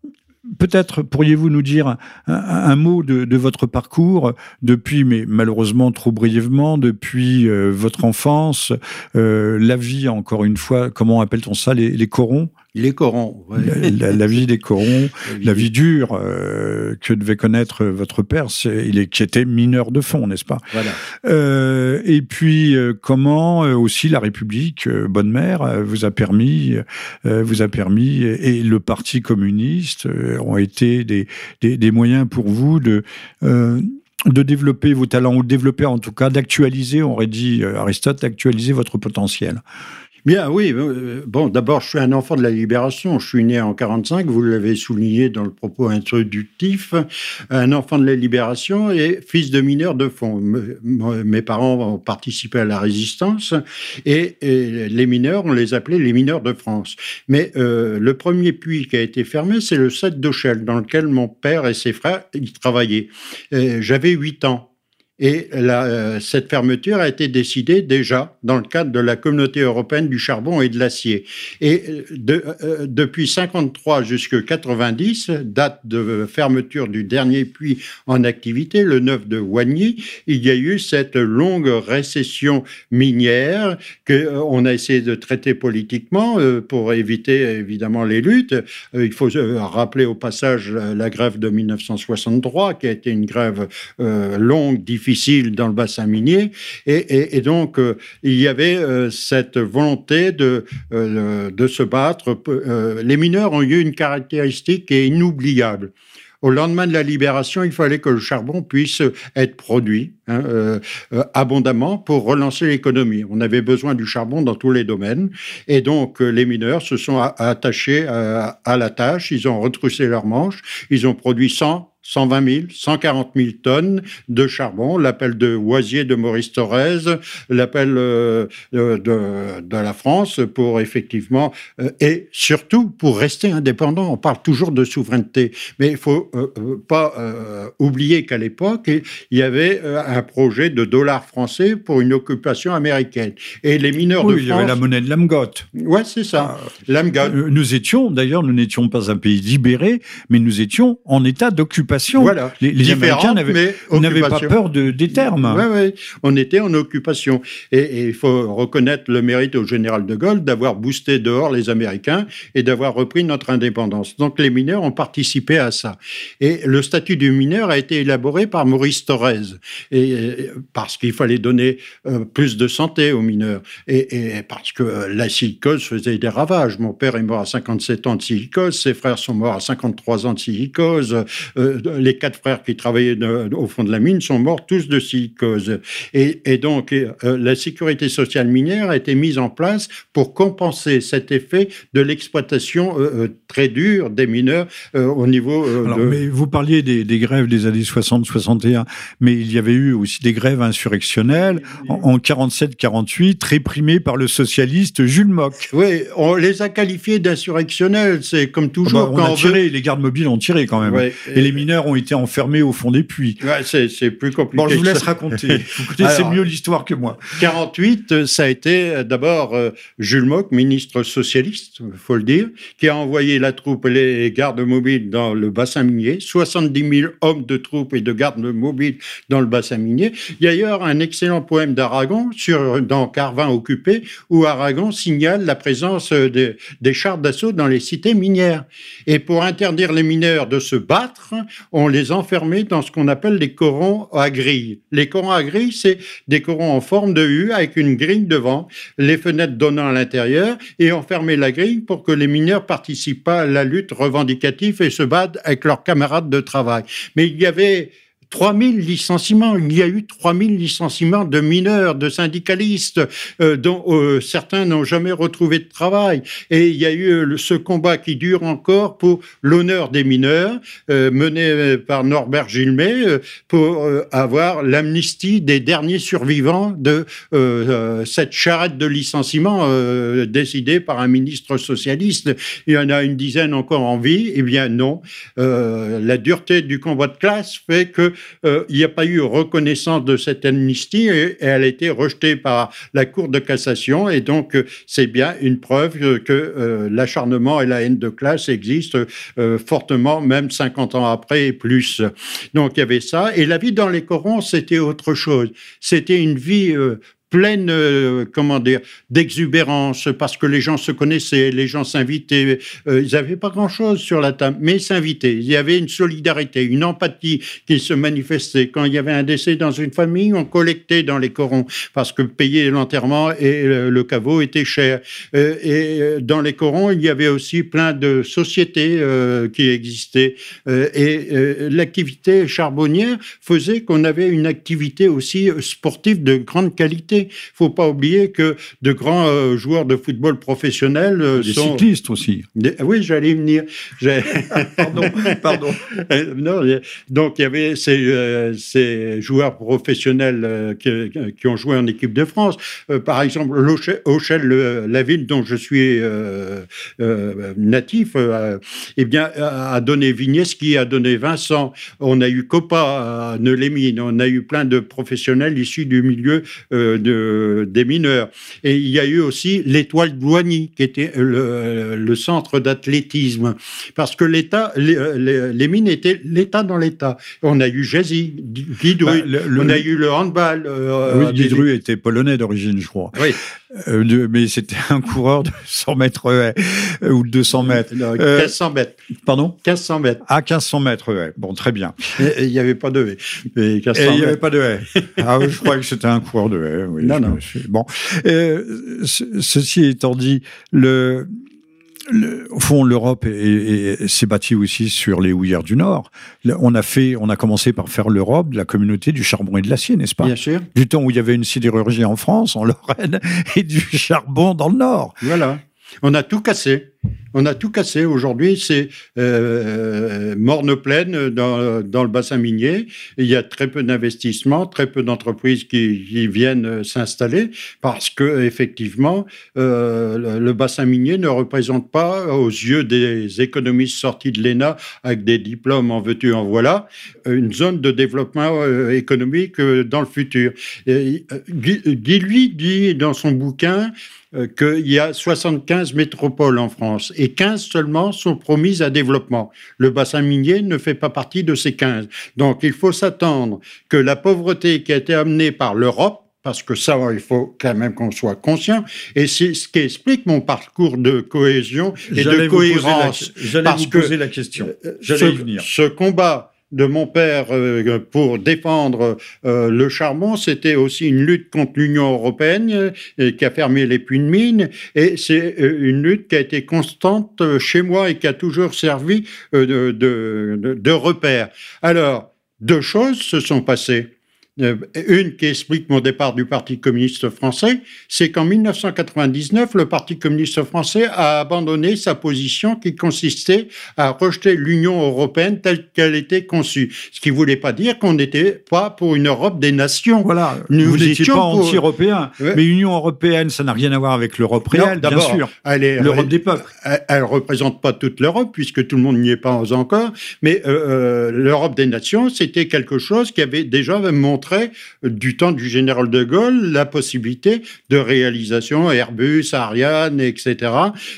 Peut-être pourriez-vous nous dire un, mot de, votre parcours depuis, mais malheureusement trop brièvement, depuis votre enfance, la vie, encore une fois, comment appelle-t-on ça, les, les corons? Les corons. La, vie des corons, la vie dure euh, que devait connaître votre père, il est, qui était mineur de fond, n'est-ce pas? Voilà. Euh, et puis euh, comment aussi la République, bonne mère, vous a permis, vous a permis, et le Parti communiste ont été des, des, des, moyens pour vous de de développer vos talents, ou de développer en tout cas, d'actualiser, on aurait dit Aristote, d'actualiser votre potentiel? Bien, oui. Euh, bon, d'abord, je suis un enfant de la libération. Je suis né en 45, vous l'avez souligné dans le propos introductif. Un enfant de la libération et fils de mineur de fond. Mes parents ont participé à la résistance et, les mineurs, on les appelait les mineurs de France. Mais euh, le premier puits qui a été fermé, c'est le 7 d'Auchel, dans lequel mon père et ses frères y travaillaient. J'avais 8 ans. Et euh, cette fermeture a été décidée déjà dans le cadre de la communauté européenne du charbon et de l'acier. Et euh, euh, depuis 53 jusqu'à 90, date de fermeture du dernier puits en activité, le 9 de Wagny, il y a eu cette longue récession minière que on a essayé de traiter politiquement pour éviter évidemment les luttes. il faut rappeler au passage la grève de 1963 qui a été une grève longue, difficile difficile dans le bassin minier. Et, donc, euh, il y avait euh, cette volonté de, euh, de se battre. les mineurs ont eu une caractéristique qui est inoubliable. Au lendemain de la libération, il fallait que le charbon puisse être produit hein, abondamment pour relancer l'économie. On avait besoin du charbon dans tous les domaines. Et donc, les mineurs se sont attachés à, à, la tâche. Ils ont retroussé leurs manches. Ils ont produit 100, 120 000, 140 000 tonnes de charbon, l'appel de Oisier de Maurice Thorez, l'appel euh, de, de, la France pour effectivement, euh, et surtout pour rester indépendant. On parle toujours de souveraineté, mais il faut euh, pas oublier qu'à l'époque, il y avait un projet de dollars français pour une occupation américaine. Et les mineurs oui, de France... il y avait la monnaie de l'Amgot. Ouais, c'est ça. Nous étions, d'ailleurs, nous n'étions pas un pays libéré, mais nous étions en état d'occupation voilà. Les, Américains n'avaient pas peur de, des termes. Oui, oui, on était en occupation. Et il faut reconnaître le mérite au général de Gaulle d'avoir boosté dehors les Américains et d'avoir repris notre indépendance. Donc les mineurs ont participé à ça. Et le statut du mineur a été élaboré par Maurice Thorez, et, parce qu'il fallait donner euh, plus de santé aux mineurs, et, et parce que la silicose faisait des ravages. Mon père est mort à 57 ans de silicose, ses frères sont morts à 53 ans de silicose. Euh, les quatre frères qui travaillaient au fond de la mine sont morts tous de silicose. Et, et donc, la sécurité sociale minière a été mise en place pour compenser cet effet de l'exploitation très dure des mineurs au niveau Alors, Mais vous parliez des, des grèves des années 60-61, mais il y avait eu aussi des grèves insurrectionnelles en, 47-48, réprimées par le socialiste Jules Mock. Oui, on les a qualifiés d'insurrectionnels, c'est comme toujours. Ah bah, on a tiré, les gardes mobiles ont tiré quand même. et, les mineurs ont été enfermés au fond des puits. Ouais, c'est plus compliqué. Bon, je vous laisse raconter. vous connaissez mieux l'histoire que moi. 48, ça a été euh, d'abord euh, Jules Mock, ministre socialiste, faut le dire, qui a envoyé la troupe et les gardes mobiles dans le bassin minier, 70 000 hommes de troupes et de gardes mobiles dans le bassin minier. Il y a d'ailleurs un excellent poème d'Aragon sur, dans Carvin occupé, où Aragon signale la présence des, des chars d'assaut dans les cités minières. Et pour interdire les mineurs de se battre, on les enfermait dans ce qu'on appelle les corons à grille. Les corons à grille, c'est des corons en forme de U avec une grille devant, les fenêtres donnant à l'intérieur, et enfermer la grille pour que les mineurs participent pas à la lutte revendicative et se battent avec leurs camarades de travail. Mais il y avait 3000 licenciements. Il y a eu 3000 licenciements de mineurs, de syndicalistes, euh, dont euh, certains n'ont jamais retrouvé de travail. Et il y a eu euh, ce combat qui dure encore pour l'honneur des mineurs, mené par Norbert Gilmet, pour avoir l'amnistie des derniers survivants de cette charrette de licenciements décidée par un ministre socialiste. Il y en a une dizaine encore en vie. Eh bien non, la dureté du combat de classe fait que euh, il n'y a pas eu reconnaissance de cette amnistie et, elle a été rejetée par la Cour de cassation. Et donc, euh, c'est bien une preuve que euh, l'acharnement et la haine de classe existent fortement, même 50 ans après et plus. Donc, il y avait ça. Et la vie dans les corons, c'était autre chose. C'était une vie pleine, euh, comment dire, d'exubérance, parce que les gens se connaissaient, les gens s'invitaient. Euh, ils n'avaient pas grand-chose sur la table, mais ils s'invitaient. Il y avait une solidarité, une empathie qui se manifestait. Quand il y avait un décès dans une famille, on collectait dans les corons, parce que payer l'enterrement et le, caveau était cher. Euh, et dans les corons, il y avait aussi plein de sociétés qui existaient. et l'activité charbonnière faisait qu'on avait une activité aussi sportive de grande qualité. Il faut pas oublier que de grands euh, joueurs de football professionnels euh, des sont cyclistes aussi. oui, j'allais venir. pardon, pardon. Euh, non, donc il y avait ces, ces joueurs professionnels qui, ont joué en équipe de France. par exemple, Auchel, la ville dont je suis natif, eh bien, a donné Vigneski, a donné Vincent. On a eu Copa à Neulémine. On a eu plein de professionnels issus du milieu de des mineurs. Et il y a eu aussi l'étoile Douani, qui était le, centre d'athlétisme. Parce que l'État, les, mines étaient l'État dans l'État. On a eu Jazzy, Guidru, bah, on a eu le handball. Euh, oui, Guidru était polonais d'origine, je crois. Oui. Euh, mais c'était un coureur de 100 mètres euh, ou de 200 mètres. 1500 mètres. Pardon? 1500 mètres. Ah, 1500 mètres, ouais. Bon, très bien. Et il n'y avait pas de haie. Et il n'y avait pas de haie. ah, je crois que c'était un coureur de haie. Oui, non, non. Bon. ceci étant dit, le, au fond, l'Europe s'est bâtie aussi sur les houillères du Nord. On a fait, on a commencé par faire l'Europe, la communauté du charbon et de l'acier, n'est-ce pas? Bien sûr. Du temps où il y avait une sidérurgie en France, en Lorraine, et du charbon dans le Nord. Voilà. On a tout cassé. On a tout cassé. Aujourd'hui, c'est euh, morne pleine dans, le bassin minier. Il y a très peu d'investissements, très peu d'entreprises qui, viennent s'installer parce que effectivement, euh, le, bassin minier ne représente pas, aux yeux des économistes sortis de l'ENA avec des diplômes en veux-tu en voilà, une zone de développement euh, économique euh, dans le futur. Euh, Guy, lui dit dans son bouquin euh, qu'il y a 75 métropoles en France et 15 seulement sont promises à développement. Le bassin minier ne fait pas partie de ces 15. Donc il faut s'attendre que la pauvreté qui a été amenée par l'Europe parce que ça, il faut quand même qu'on soit conscient. Et c'est ce qui explique mon parcours de cohésion et de cohérence. J'allais vous poser la question. Euh, ce, ce combat de mon père euh, pour défendre euh, le charbon, c'était aussi une lutte contre l'Union européenne euh, qui a fermé les puits de mines. Et c'est une lutte qui a été constante chez moi et qui a toujours servi de, de, de repère. Alors, deux choses se sont passées. Euh, une qui explique mon départ du Parti communiste français, c'est qu'en 1999, le Parti communiste français a abandonné sa position qui consistait à rejeter l'Union européenne telle qu'elle était conçue. Ce qui ne voulait pas dire qu'on n'était pas pour une Europe des nations. Voilà, nous vous n'étiez pas anti-européen, mais l'Union européenne, ça n'a rien à voir avec l'Europe réelle, bien sûr. L'Europe des peuples. Elle ne représente pas toute l'Europe, puisque tout le monde n'y est pas encore, mais euh, euh, l'Europe des nations, c'était quelque chose qui avait déjà montré du temps du général de Gaulle, la possibilité de réalisation Airbus, Ariane, etc.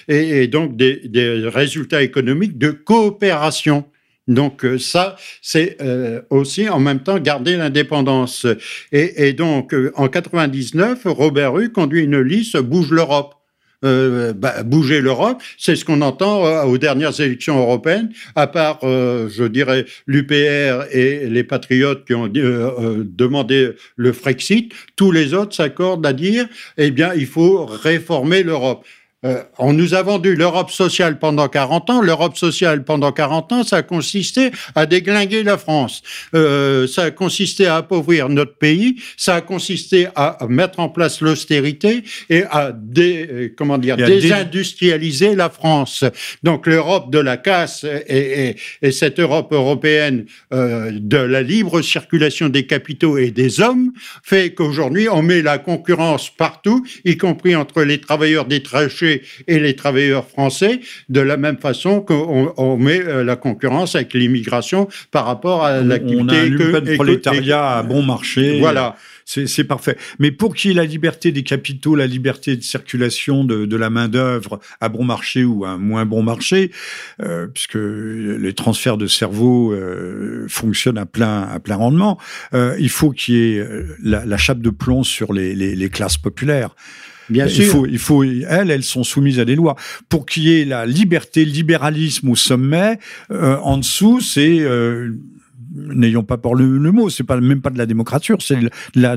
Et, donc des, résultats économiques de coopération. Donc euh, ça, c'est euh, aussi en même temps garder l'indépendance. Et, donc euh, en 99, Robert Hue conduit une liste Bouge l'Europe. Euh, bah, bouger l'Europe. C'est ce qu'on entend euh, aux dernières élections européennes, à part, euh, je dirais, l'UPR et les patriotes qui ont demandé le Frexit. Tous les autres s'accordent à dire, eh bien, il faut réformer l'Europe. Euh, on nous a vendu l'Europe sociale pendant 40 ans. L'Europe sociale pendant 40 ans, ça a consisté à déglinguer la France. Euh, ça a consisté à appauvrir notre pays. Ça a consisté à mettre en place l'austérité et à dé, euh, comment dire, désindustrialiser la France. Donc l'Europe de la casse et, et, cette Europe européenne euh, de la libre circulation des capitaux et des hommes fait qu'aujourd'hui on met la concurrence partout, y compris entre les travailleurs et les travailleurs français, de la même façon qu'on met euh, la concurrence avec l'immigration par rapport à l'activité. On a un prolétariat à bon marché. Voilà. C'est parfait. Mais pour qu'il y ait la liberté des capitaux, la liberté de circulation de, la main-d'œuvre à bon marché ou à moins bon marché, euh, puisque les transferts de cerveau euh, fonctionnent à plein, à plein rendement, il faut qu'il y ait la, chape de plomb sur les classes populaires. Bien il Faut, il faut, elles, elles sont soumises à des lois. Pour qu'il y ait la liberté, le libéralisme au sommet, euh, en dessous, c'est euh, n'ayons pas peur le, mot, c'est pas même pas de la démocrature, c'est la,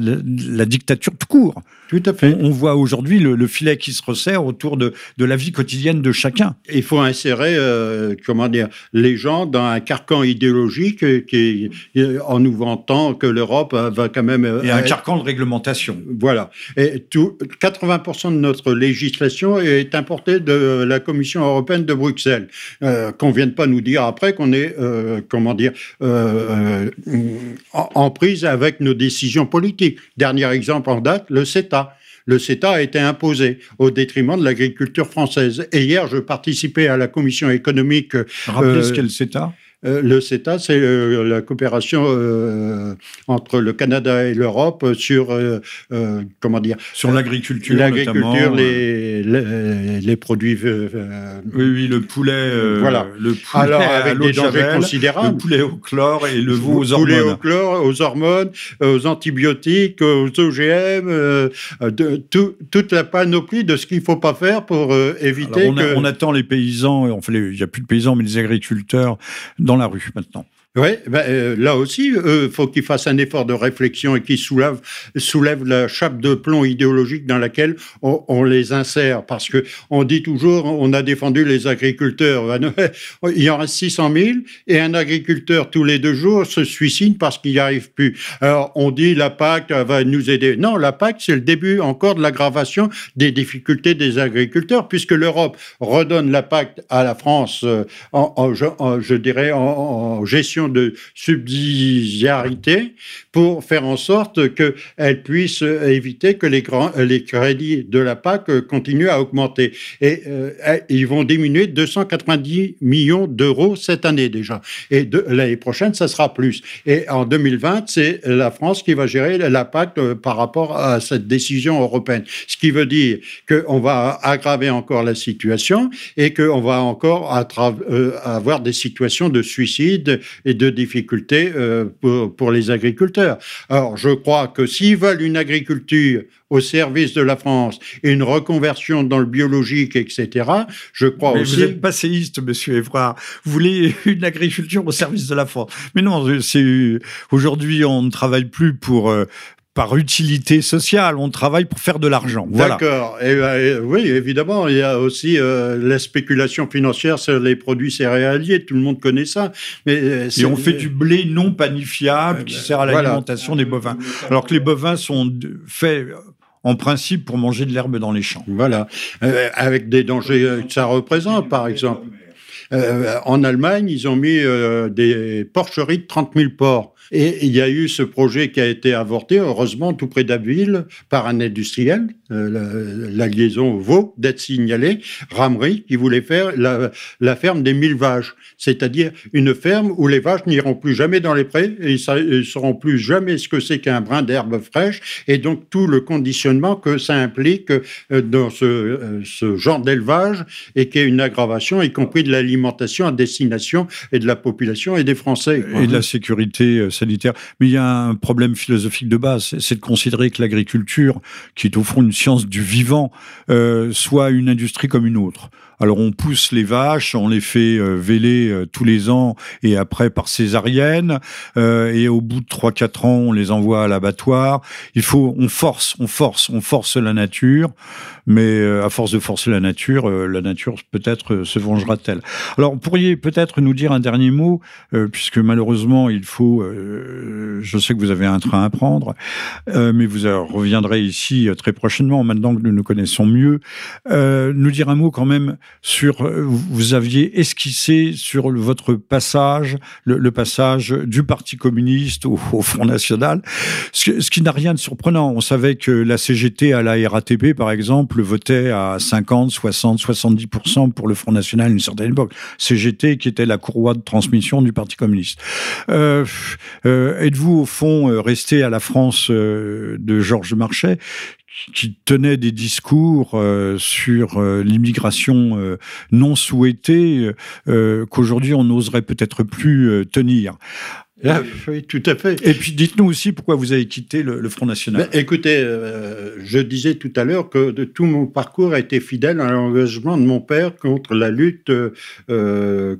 dictature tout court. Tout à fait. On, voit aujourd'hui le, filet qui se resserre autour de, la vie quotidienne de chacun. Il faut insérer, euh, comment dire, les gens dans un carcan idéologique qui, en nous vantant que l'Europe va quand même. Et un carcan de réglementation. Voilà. Et tout, 80% de notre législation est importée de la Commission européenne de Bruxelles. Euh, qu'on vienne pas nous dire après qu'on est, euh, comment dire. Euh, en, prise avec nos décisions politiques. Dernier exemple en date, le CETA le CETA a été imposé au détriment de l'agriculture française. Et hier, je participais à la commission économique. Rappelez ce qu'est le CETA? Euh, le CETA, c'est euh, la coopération euh, entre le Canada et l'Europe sur comment dire sur l'agriculture, l'agriculture, les, les, produits. oui, oui, le poulet. voilà. Le poulet Alors avec des dangers considérables. Le poulet au chlore et le veau aux hormones. Le poulet au chlore, aux hormones, aux antibiotiques, aux OGM, de, toute la panoplie de ce qu'il ne faut pas faire pour éviter on, que. on attend les paysans. Enfin, il n'y a plus de paysans, mais les agriculteurs dans la rue maintenant. Oui, ben, euh, là aussi, il faut qu'ils fassent un effort de réflexion et qu'ils soulèvent, la chape de plomb idéologique dans laquelle on, les insère. Parce que on dit toujours, on a défendu les agriculteurs. Il y en reste 600 000 et un agriculteur tous les deux jours se suicide parce qu'il n'y arrive plus. Alors, on dit la PAC va nous aider. Non, la PAC, c'est le début encore de l'aggravation des difficultés des agriculteurs puisque l'Europe redonne la PAC à la France euh, je dirais, en gestion de subsidiarité pour faire en sorte qu'elle puisse éviter que les, grands, les crédits de la PAC continuent à augmenter. Et euh, ils vont diminuer de 290 millions d'euros cette année déjà. Et l'année prochaine, ça sera plus. Et en 2020, c'est la France qui va gérer la PAC euh, par rapport à cette décision européenne. Ce qui veut dire qu'on va aggraver encore la situation et qu'on va encore euh, avoir des situations de suicide et de difficultés pour, les agriculteurs. Alors, je crois que s'ils veulent une agriculture au service de la France et une reconversion dans le biologique, etc., je crois aussi... Vous êtes passéiste, monsieur Evrard. Vous voulez une agriculture au service de la France. Mais non, c'est aujourd'hui, on ne travaille plus pour par utilité sociale, on travaille pour faire de l'argent. D'accord. Ben, oui, évidemment, il y a aussi euh, la spéculation financière sur les produits céréaliers, tout le monde connaît ça. Mais euh, Et on fait du blé non panifiable qui sert à l'alimentation des bovins. Alors que les bovins sont faits en principe pour manger de l'herbe dans les champs. Voilà, euh, avec des dangers que ça représente, par exemple. en Allemagne, ils ont mis des porcheries de 30 000 porcs. Et il y a eu ce projet qui a été avorté, heureusement, tout près d'Abbeville, par un industriel, euh, la, liaison vaut d'être signalée, Ramery, qui voulait faire la, ferme des mille vaches, c'est-à-dire une ferme où les vaches n'iront plus jamais dans les prés et ils ne sauront plus jamais ce que c'est qu'un brin d'herbe fraîche, et donc tout le conditionnement que ça implique euh, dans euh, ce, genre d'élevage et qui est une aggravation, y compris de l'alimentation à destination et de la population et des Français. Et de la sécurité Mais il y a un problème philosophique de base, c'est de considérer que l'agriculture, qui est au fond une science du vivant, euh, soit une industrie comme une autre. Alors on pousse les vaches, on les fait euh, véler euh, tous les ans et après par césarienne euh, et au bout de 3 4 ans, on les envoie à l'abattoir. Il faut on force, on force, on force la nature, mais à force de forcer la nature, la nature peut-être se vengera-t-elle. Alors vous pourriez peut-être nous dire un dernier mot puisque malheureusement, il faut je sais que vous avez un train à prendre, mais vous reviendrez ici très prochainement maintenant que nous nous connaissons mieux, nous dire un mot quand même sur, euh, vous aviez esquissé sur votre passage, le, passage du Parti communiste au, Front National, ce, qui n'a rien de surprenant. On savait que la CGT à la RATP, par exemple, votait à 50, 60, 70% pour le Front National à une certaine époque. CGT qui était la courroie de transmission du Parti communiste. Euh, euh, êtes-vous au fond resté à la France de Georges Marchais qui tenait des discours euh, sur euh, l'immigration euh, non souhaitée qu'aujourd'hui on n'oserait peut-être plus tenir. Ah, oui, tout à fait. Et puis dites-nous aussi pourquoi vous avez quitté le, Front National. Ben, écoutez, je disais tout à l'heure que de tout mon parcours a été fidèle à l'engagement de mon père contre la lutte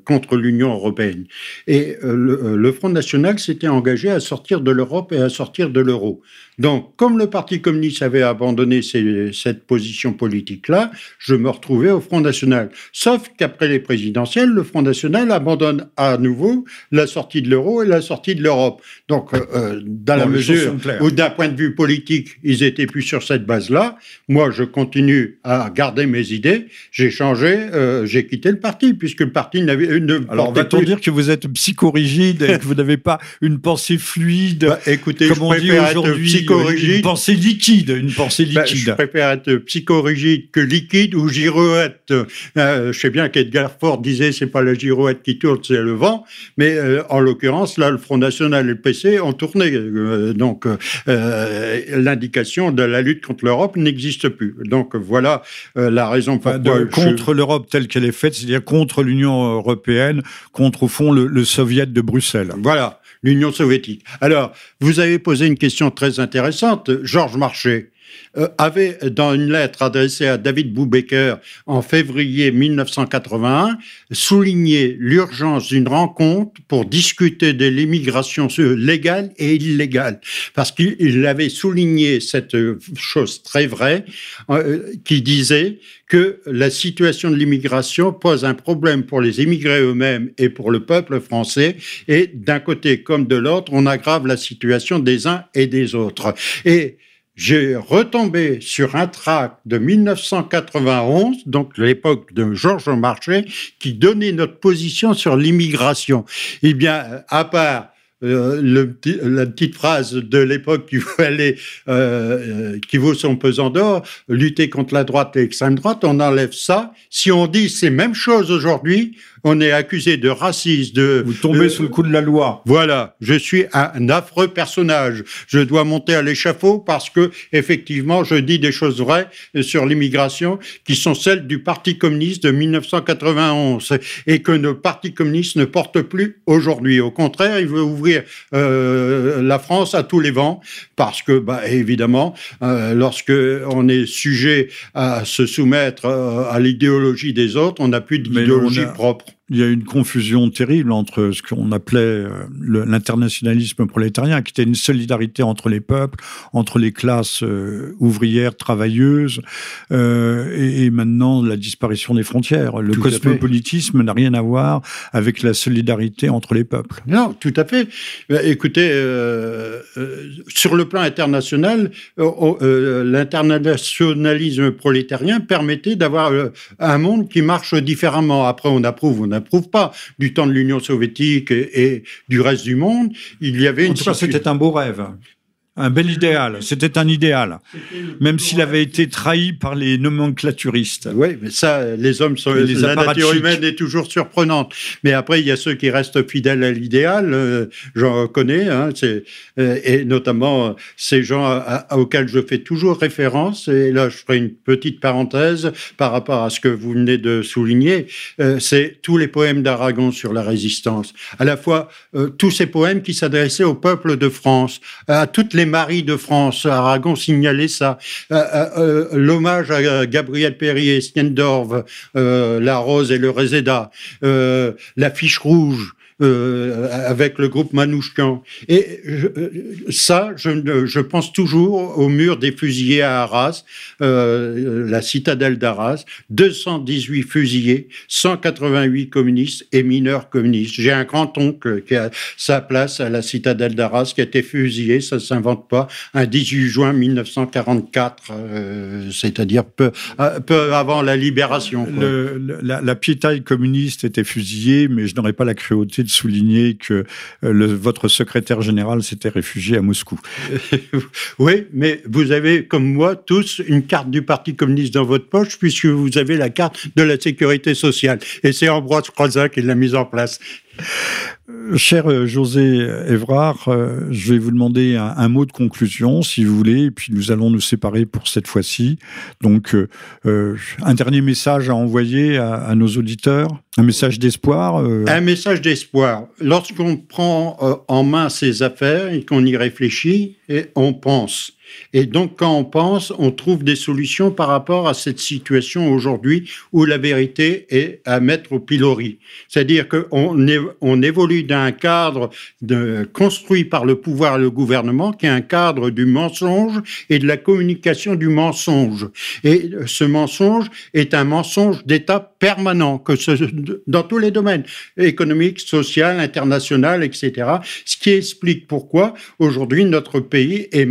contre l'Union européenne. Et le, le Front National s'était engagé à sortir de l'Europe et à sortir de l'euro. Donc, comme le Parti communiste avait abandonné cette position politique-là, je me retrouvais au Front National. Sauf qu'après les présidentielles, le Front National abandonne à nouveau la sortie de l'euro et la sortie de l'Europe. Donc, euh, euh, dans la mesure où d'un point de vue politique, ils étaient plus sur cette base-là, moi, je continue à garder mes idées. J'ai changé, euh, j'ai quitté le parti, puisque le parti n'avait... Ne Alors, va-t-on dire que vous êtes psychorigide et que vous n'avez pas une pensée fluide? Bah, Écoutez, comme je on dit aujourd'hui une pensée liquide, une pensée ben, liquide. je préfère être psychorigide que liquide ou girouette. Euh, je sais bien qu'Edgar Ford disait c'est pas la girouette qui tourne, c'est le vent, mais euh, en l'occurrence là, le Front National et le PC ont tourné, euh, donc l'indication de la lutte contre l'Europe n'existe plus. Donc voilà la raison pourquoi contre l'Europe telle qu'elle est faite, c'est-à-dire contre l'Union européenne, contre au fond le, le Soviet de Bruxelles. Voilà l'Union soviétique. Alors, vous avez posé une question très intéressante. Georges Marchais avait, dans une lettre adressée à David Boubaker en février 1981, souligné l'urgence d'une rencontre pour discuter de l'immigration légale et illégale. Parce qu'il avait souligné cette chose très vraie, euh, qui disait que la situation de l'immigration pose un problème pour les immigrés eux-mêmes et pour le peuple français. Et d'un côté comme de l'autre, on aggrave la situation des uns et des autres. Et j'ai retombé sur un tract de 1991, donc l'époque de Georges Marchais, qui donnait notre position sur l'immigration. Eh bien, à part euh, le, la petite phrase de l'époque qui fallait, euh, qui vaut son pesant d'or, lutter contre la droite et l'extrême droite, on enlève ça. Si on dit ces mêmes choses aujourd'hui, on est accusé de racisme, de... Vous tombez sous le coup de la loi. Voilà, je suis un affreux personnage. Je dois monter à l'échafaud parce que, effectivement, je dis des choses vraies sur l'immigration qui sont celles du Parti communiste de 1991 et que le Parti communiste ne porte plus aujourd'hui. Au contraire, il veut ouvrir euh, la France à tous les vents parce que, bah, évidemment, euh, lorsque on est sujet à se soumettre euh, à l'idéologie des autres, on n'a plus d'idéologie propre il y a une confusion terrible entre ce qu'on appelait euh, l'internationalisme prolétarien, qui était une solidarité entre les peuples, entre les classes euh, ouvrières, travailleuses, euh, et, maintenant la disparition des frontières. Le cosmopolitisme n'a rien à voir avec la solidarité entre les peuples. Non, tout à fait. Écoutez, sur le plan international, l'internationalisme prolétarien permettait d'avoir un monde qui marche différemment. Après, on approuve, on n'approuve pas. Du temps de l'Union soviétique et, du reste du monde, il y avait en tout cas, c'était un beau rêve un bel idéal. C'était un idéal, même s'il avait été trahi par les nomenclaturistes. Oui, mais ça, les hommes sont. Les la nature humaine est toujours surprenante. Mais après, il y a ceux qui restent fidèles à l'idéal. Euh, j'en connais, hein, euh, et notamment euh, ces gens auxquels je fais toujours référence. Et là, je ferai une petite parenthèse par rapport à ce que vous venez de souligner. c'est tous les poèmes d'Aragon sur la résistance. À la fois tous ces poèmes qui s'adressaient au peuple de France, à toutes les Marie de France. Aragon signalait ça. Euh, euh, euh, l'hommage à Gabriel Perrier, Stiendorf, La Rose et le Réséda, la fiche rouge, euh, avec le groupe Manouchian. Et ça, je, pense toujours au mur des fusillés à Arras, euh, la citadelle d'Arras, 218 fusillés, 188 communistes et mineurs communistes. J'ai un grand-oncle qui a sa place à la citadelle d'Arras, qui a été fusillé, ça s'invente pas, un 18 juin 1944, euh, c'est-à-dire peu, avant la libération. La, la piétaille communiste était fusillée, mais je n'aurais pas la cruauté de souligner que euh, votre secrétaire général s'était réfugié à Moscou. oui, mais vous avez, comme moi, tous une carte du Parti communiste dans votre poche, puisque vous avez la carte de la sécurité sociale. Et c'est Ambroise Croizat qui l'a mise en place. Cher euh, José Évrard, euh, je vais vous demander un, mot de conclusion, si vous voulez, et puis nous allons nous séparer pour cette fois-ci. Donc, euh, un dernier message à envoyer à, nos auditeurs, un message d'espoir. Un message d'espoir. Lorsqu'on prend en main ses affaires et qu'on y réfléchit, et on pense et donc, quand on pense, on trouve des solutions par rapport à cette situation aujourd'hui où la vérité est à mettre au pilori. C'est-à-dire qu'on on évolue d'un cadre construit par le pouvoir et le gouvernement qui est un cadre du mensonge et de la communication du mensonge. Et ce mensonge est un mensonge d'État permanent, que dans tous les domaines, économique, social, international, etc. Ce qui explique pourquoi aujourd'hui notre pays est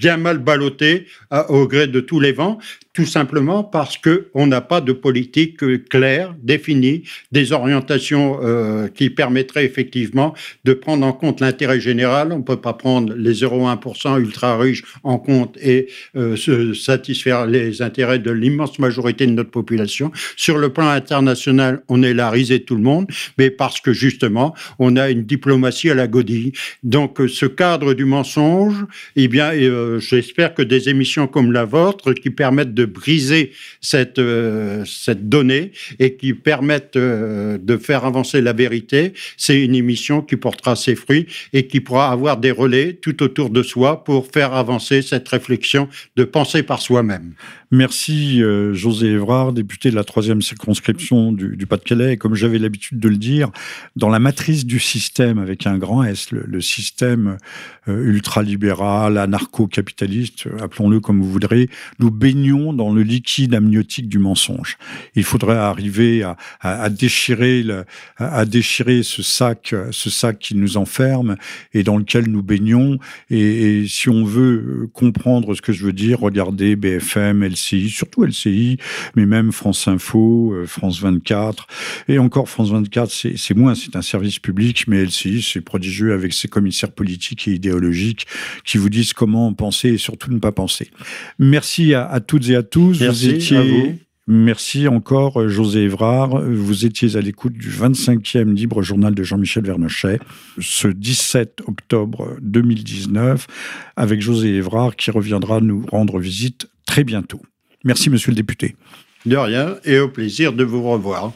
bien mal ballotté au gré de tous les vents tout simplement parce que on n'a pas de politique euh, claire, définie, des orientations euh, qui permettraient effectivement de prendre en compte l'intérêt général. On ne peut pas prendre les 0,1% ultra riches en compte et euh, se satisfaire les intérêts de l'immense majorité de notre population. Sur le plan international, on est la risée de tout le monde, mais parce que justement, on a une diplomatie à la godille. Donc, ce cadre du mensonge, eh bien, j'espère que des émissions comme la vôtre qui permettent de briser cette, euh, cette donnée et qui permettent euh, de faire avancer la vérité. C'est une émission qui portera ses fruits et qui pourra avoir des relais tout autour de soi pour faire avancer cette réflexion de penser par soi-même. Merci euh, José Évrard, député de la troisième circonscription du, Pas-de-Calais. Comme j'avais l'habitude de le dire, dans la matrice du système avec un grand S, le, système euh, ultralibéral, anarcho-capitaliste, appelons-le comme vous voudrez, nous baignons dans le liquide amniotique du mensonge. Il faudrait arriver à, déchirer, déchirer ce sac, ce sac qui nous enferme et dans lequel nous baignons. Et, et si on veut comprendre ce que je veux dire, regardez BFM, LCI, surtout LCI, mais même France Info, euh, France 24. Et encore France 24, c'est moins, c'est un service public, mais LCI, c'est prodigieux avec ses commissaires politiques et idéologiques qui vous disent comment penser et surtout ne pas penser. Merci à, toutes et à tous. Merci vous étiez, à vous Merci encore, José Évrard. Vous étiez à l'écoute du 25e Libre Journal de Jean-Michel Vernochet, ce 17 octobre 2019, avec José Évrard qui reviendra nous rendre visite très bientôt. Merci, monsieur le député. De rien, et au plaisir de vous revoir.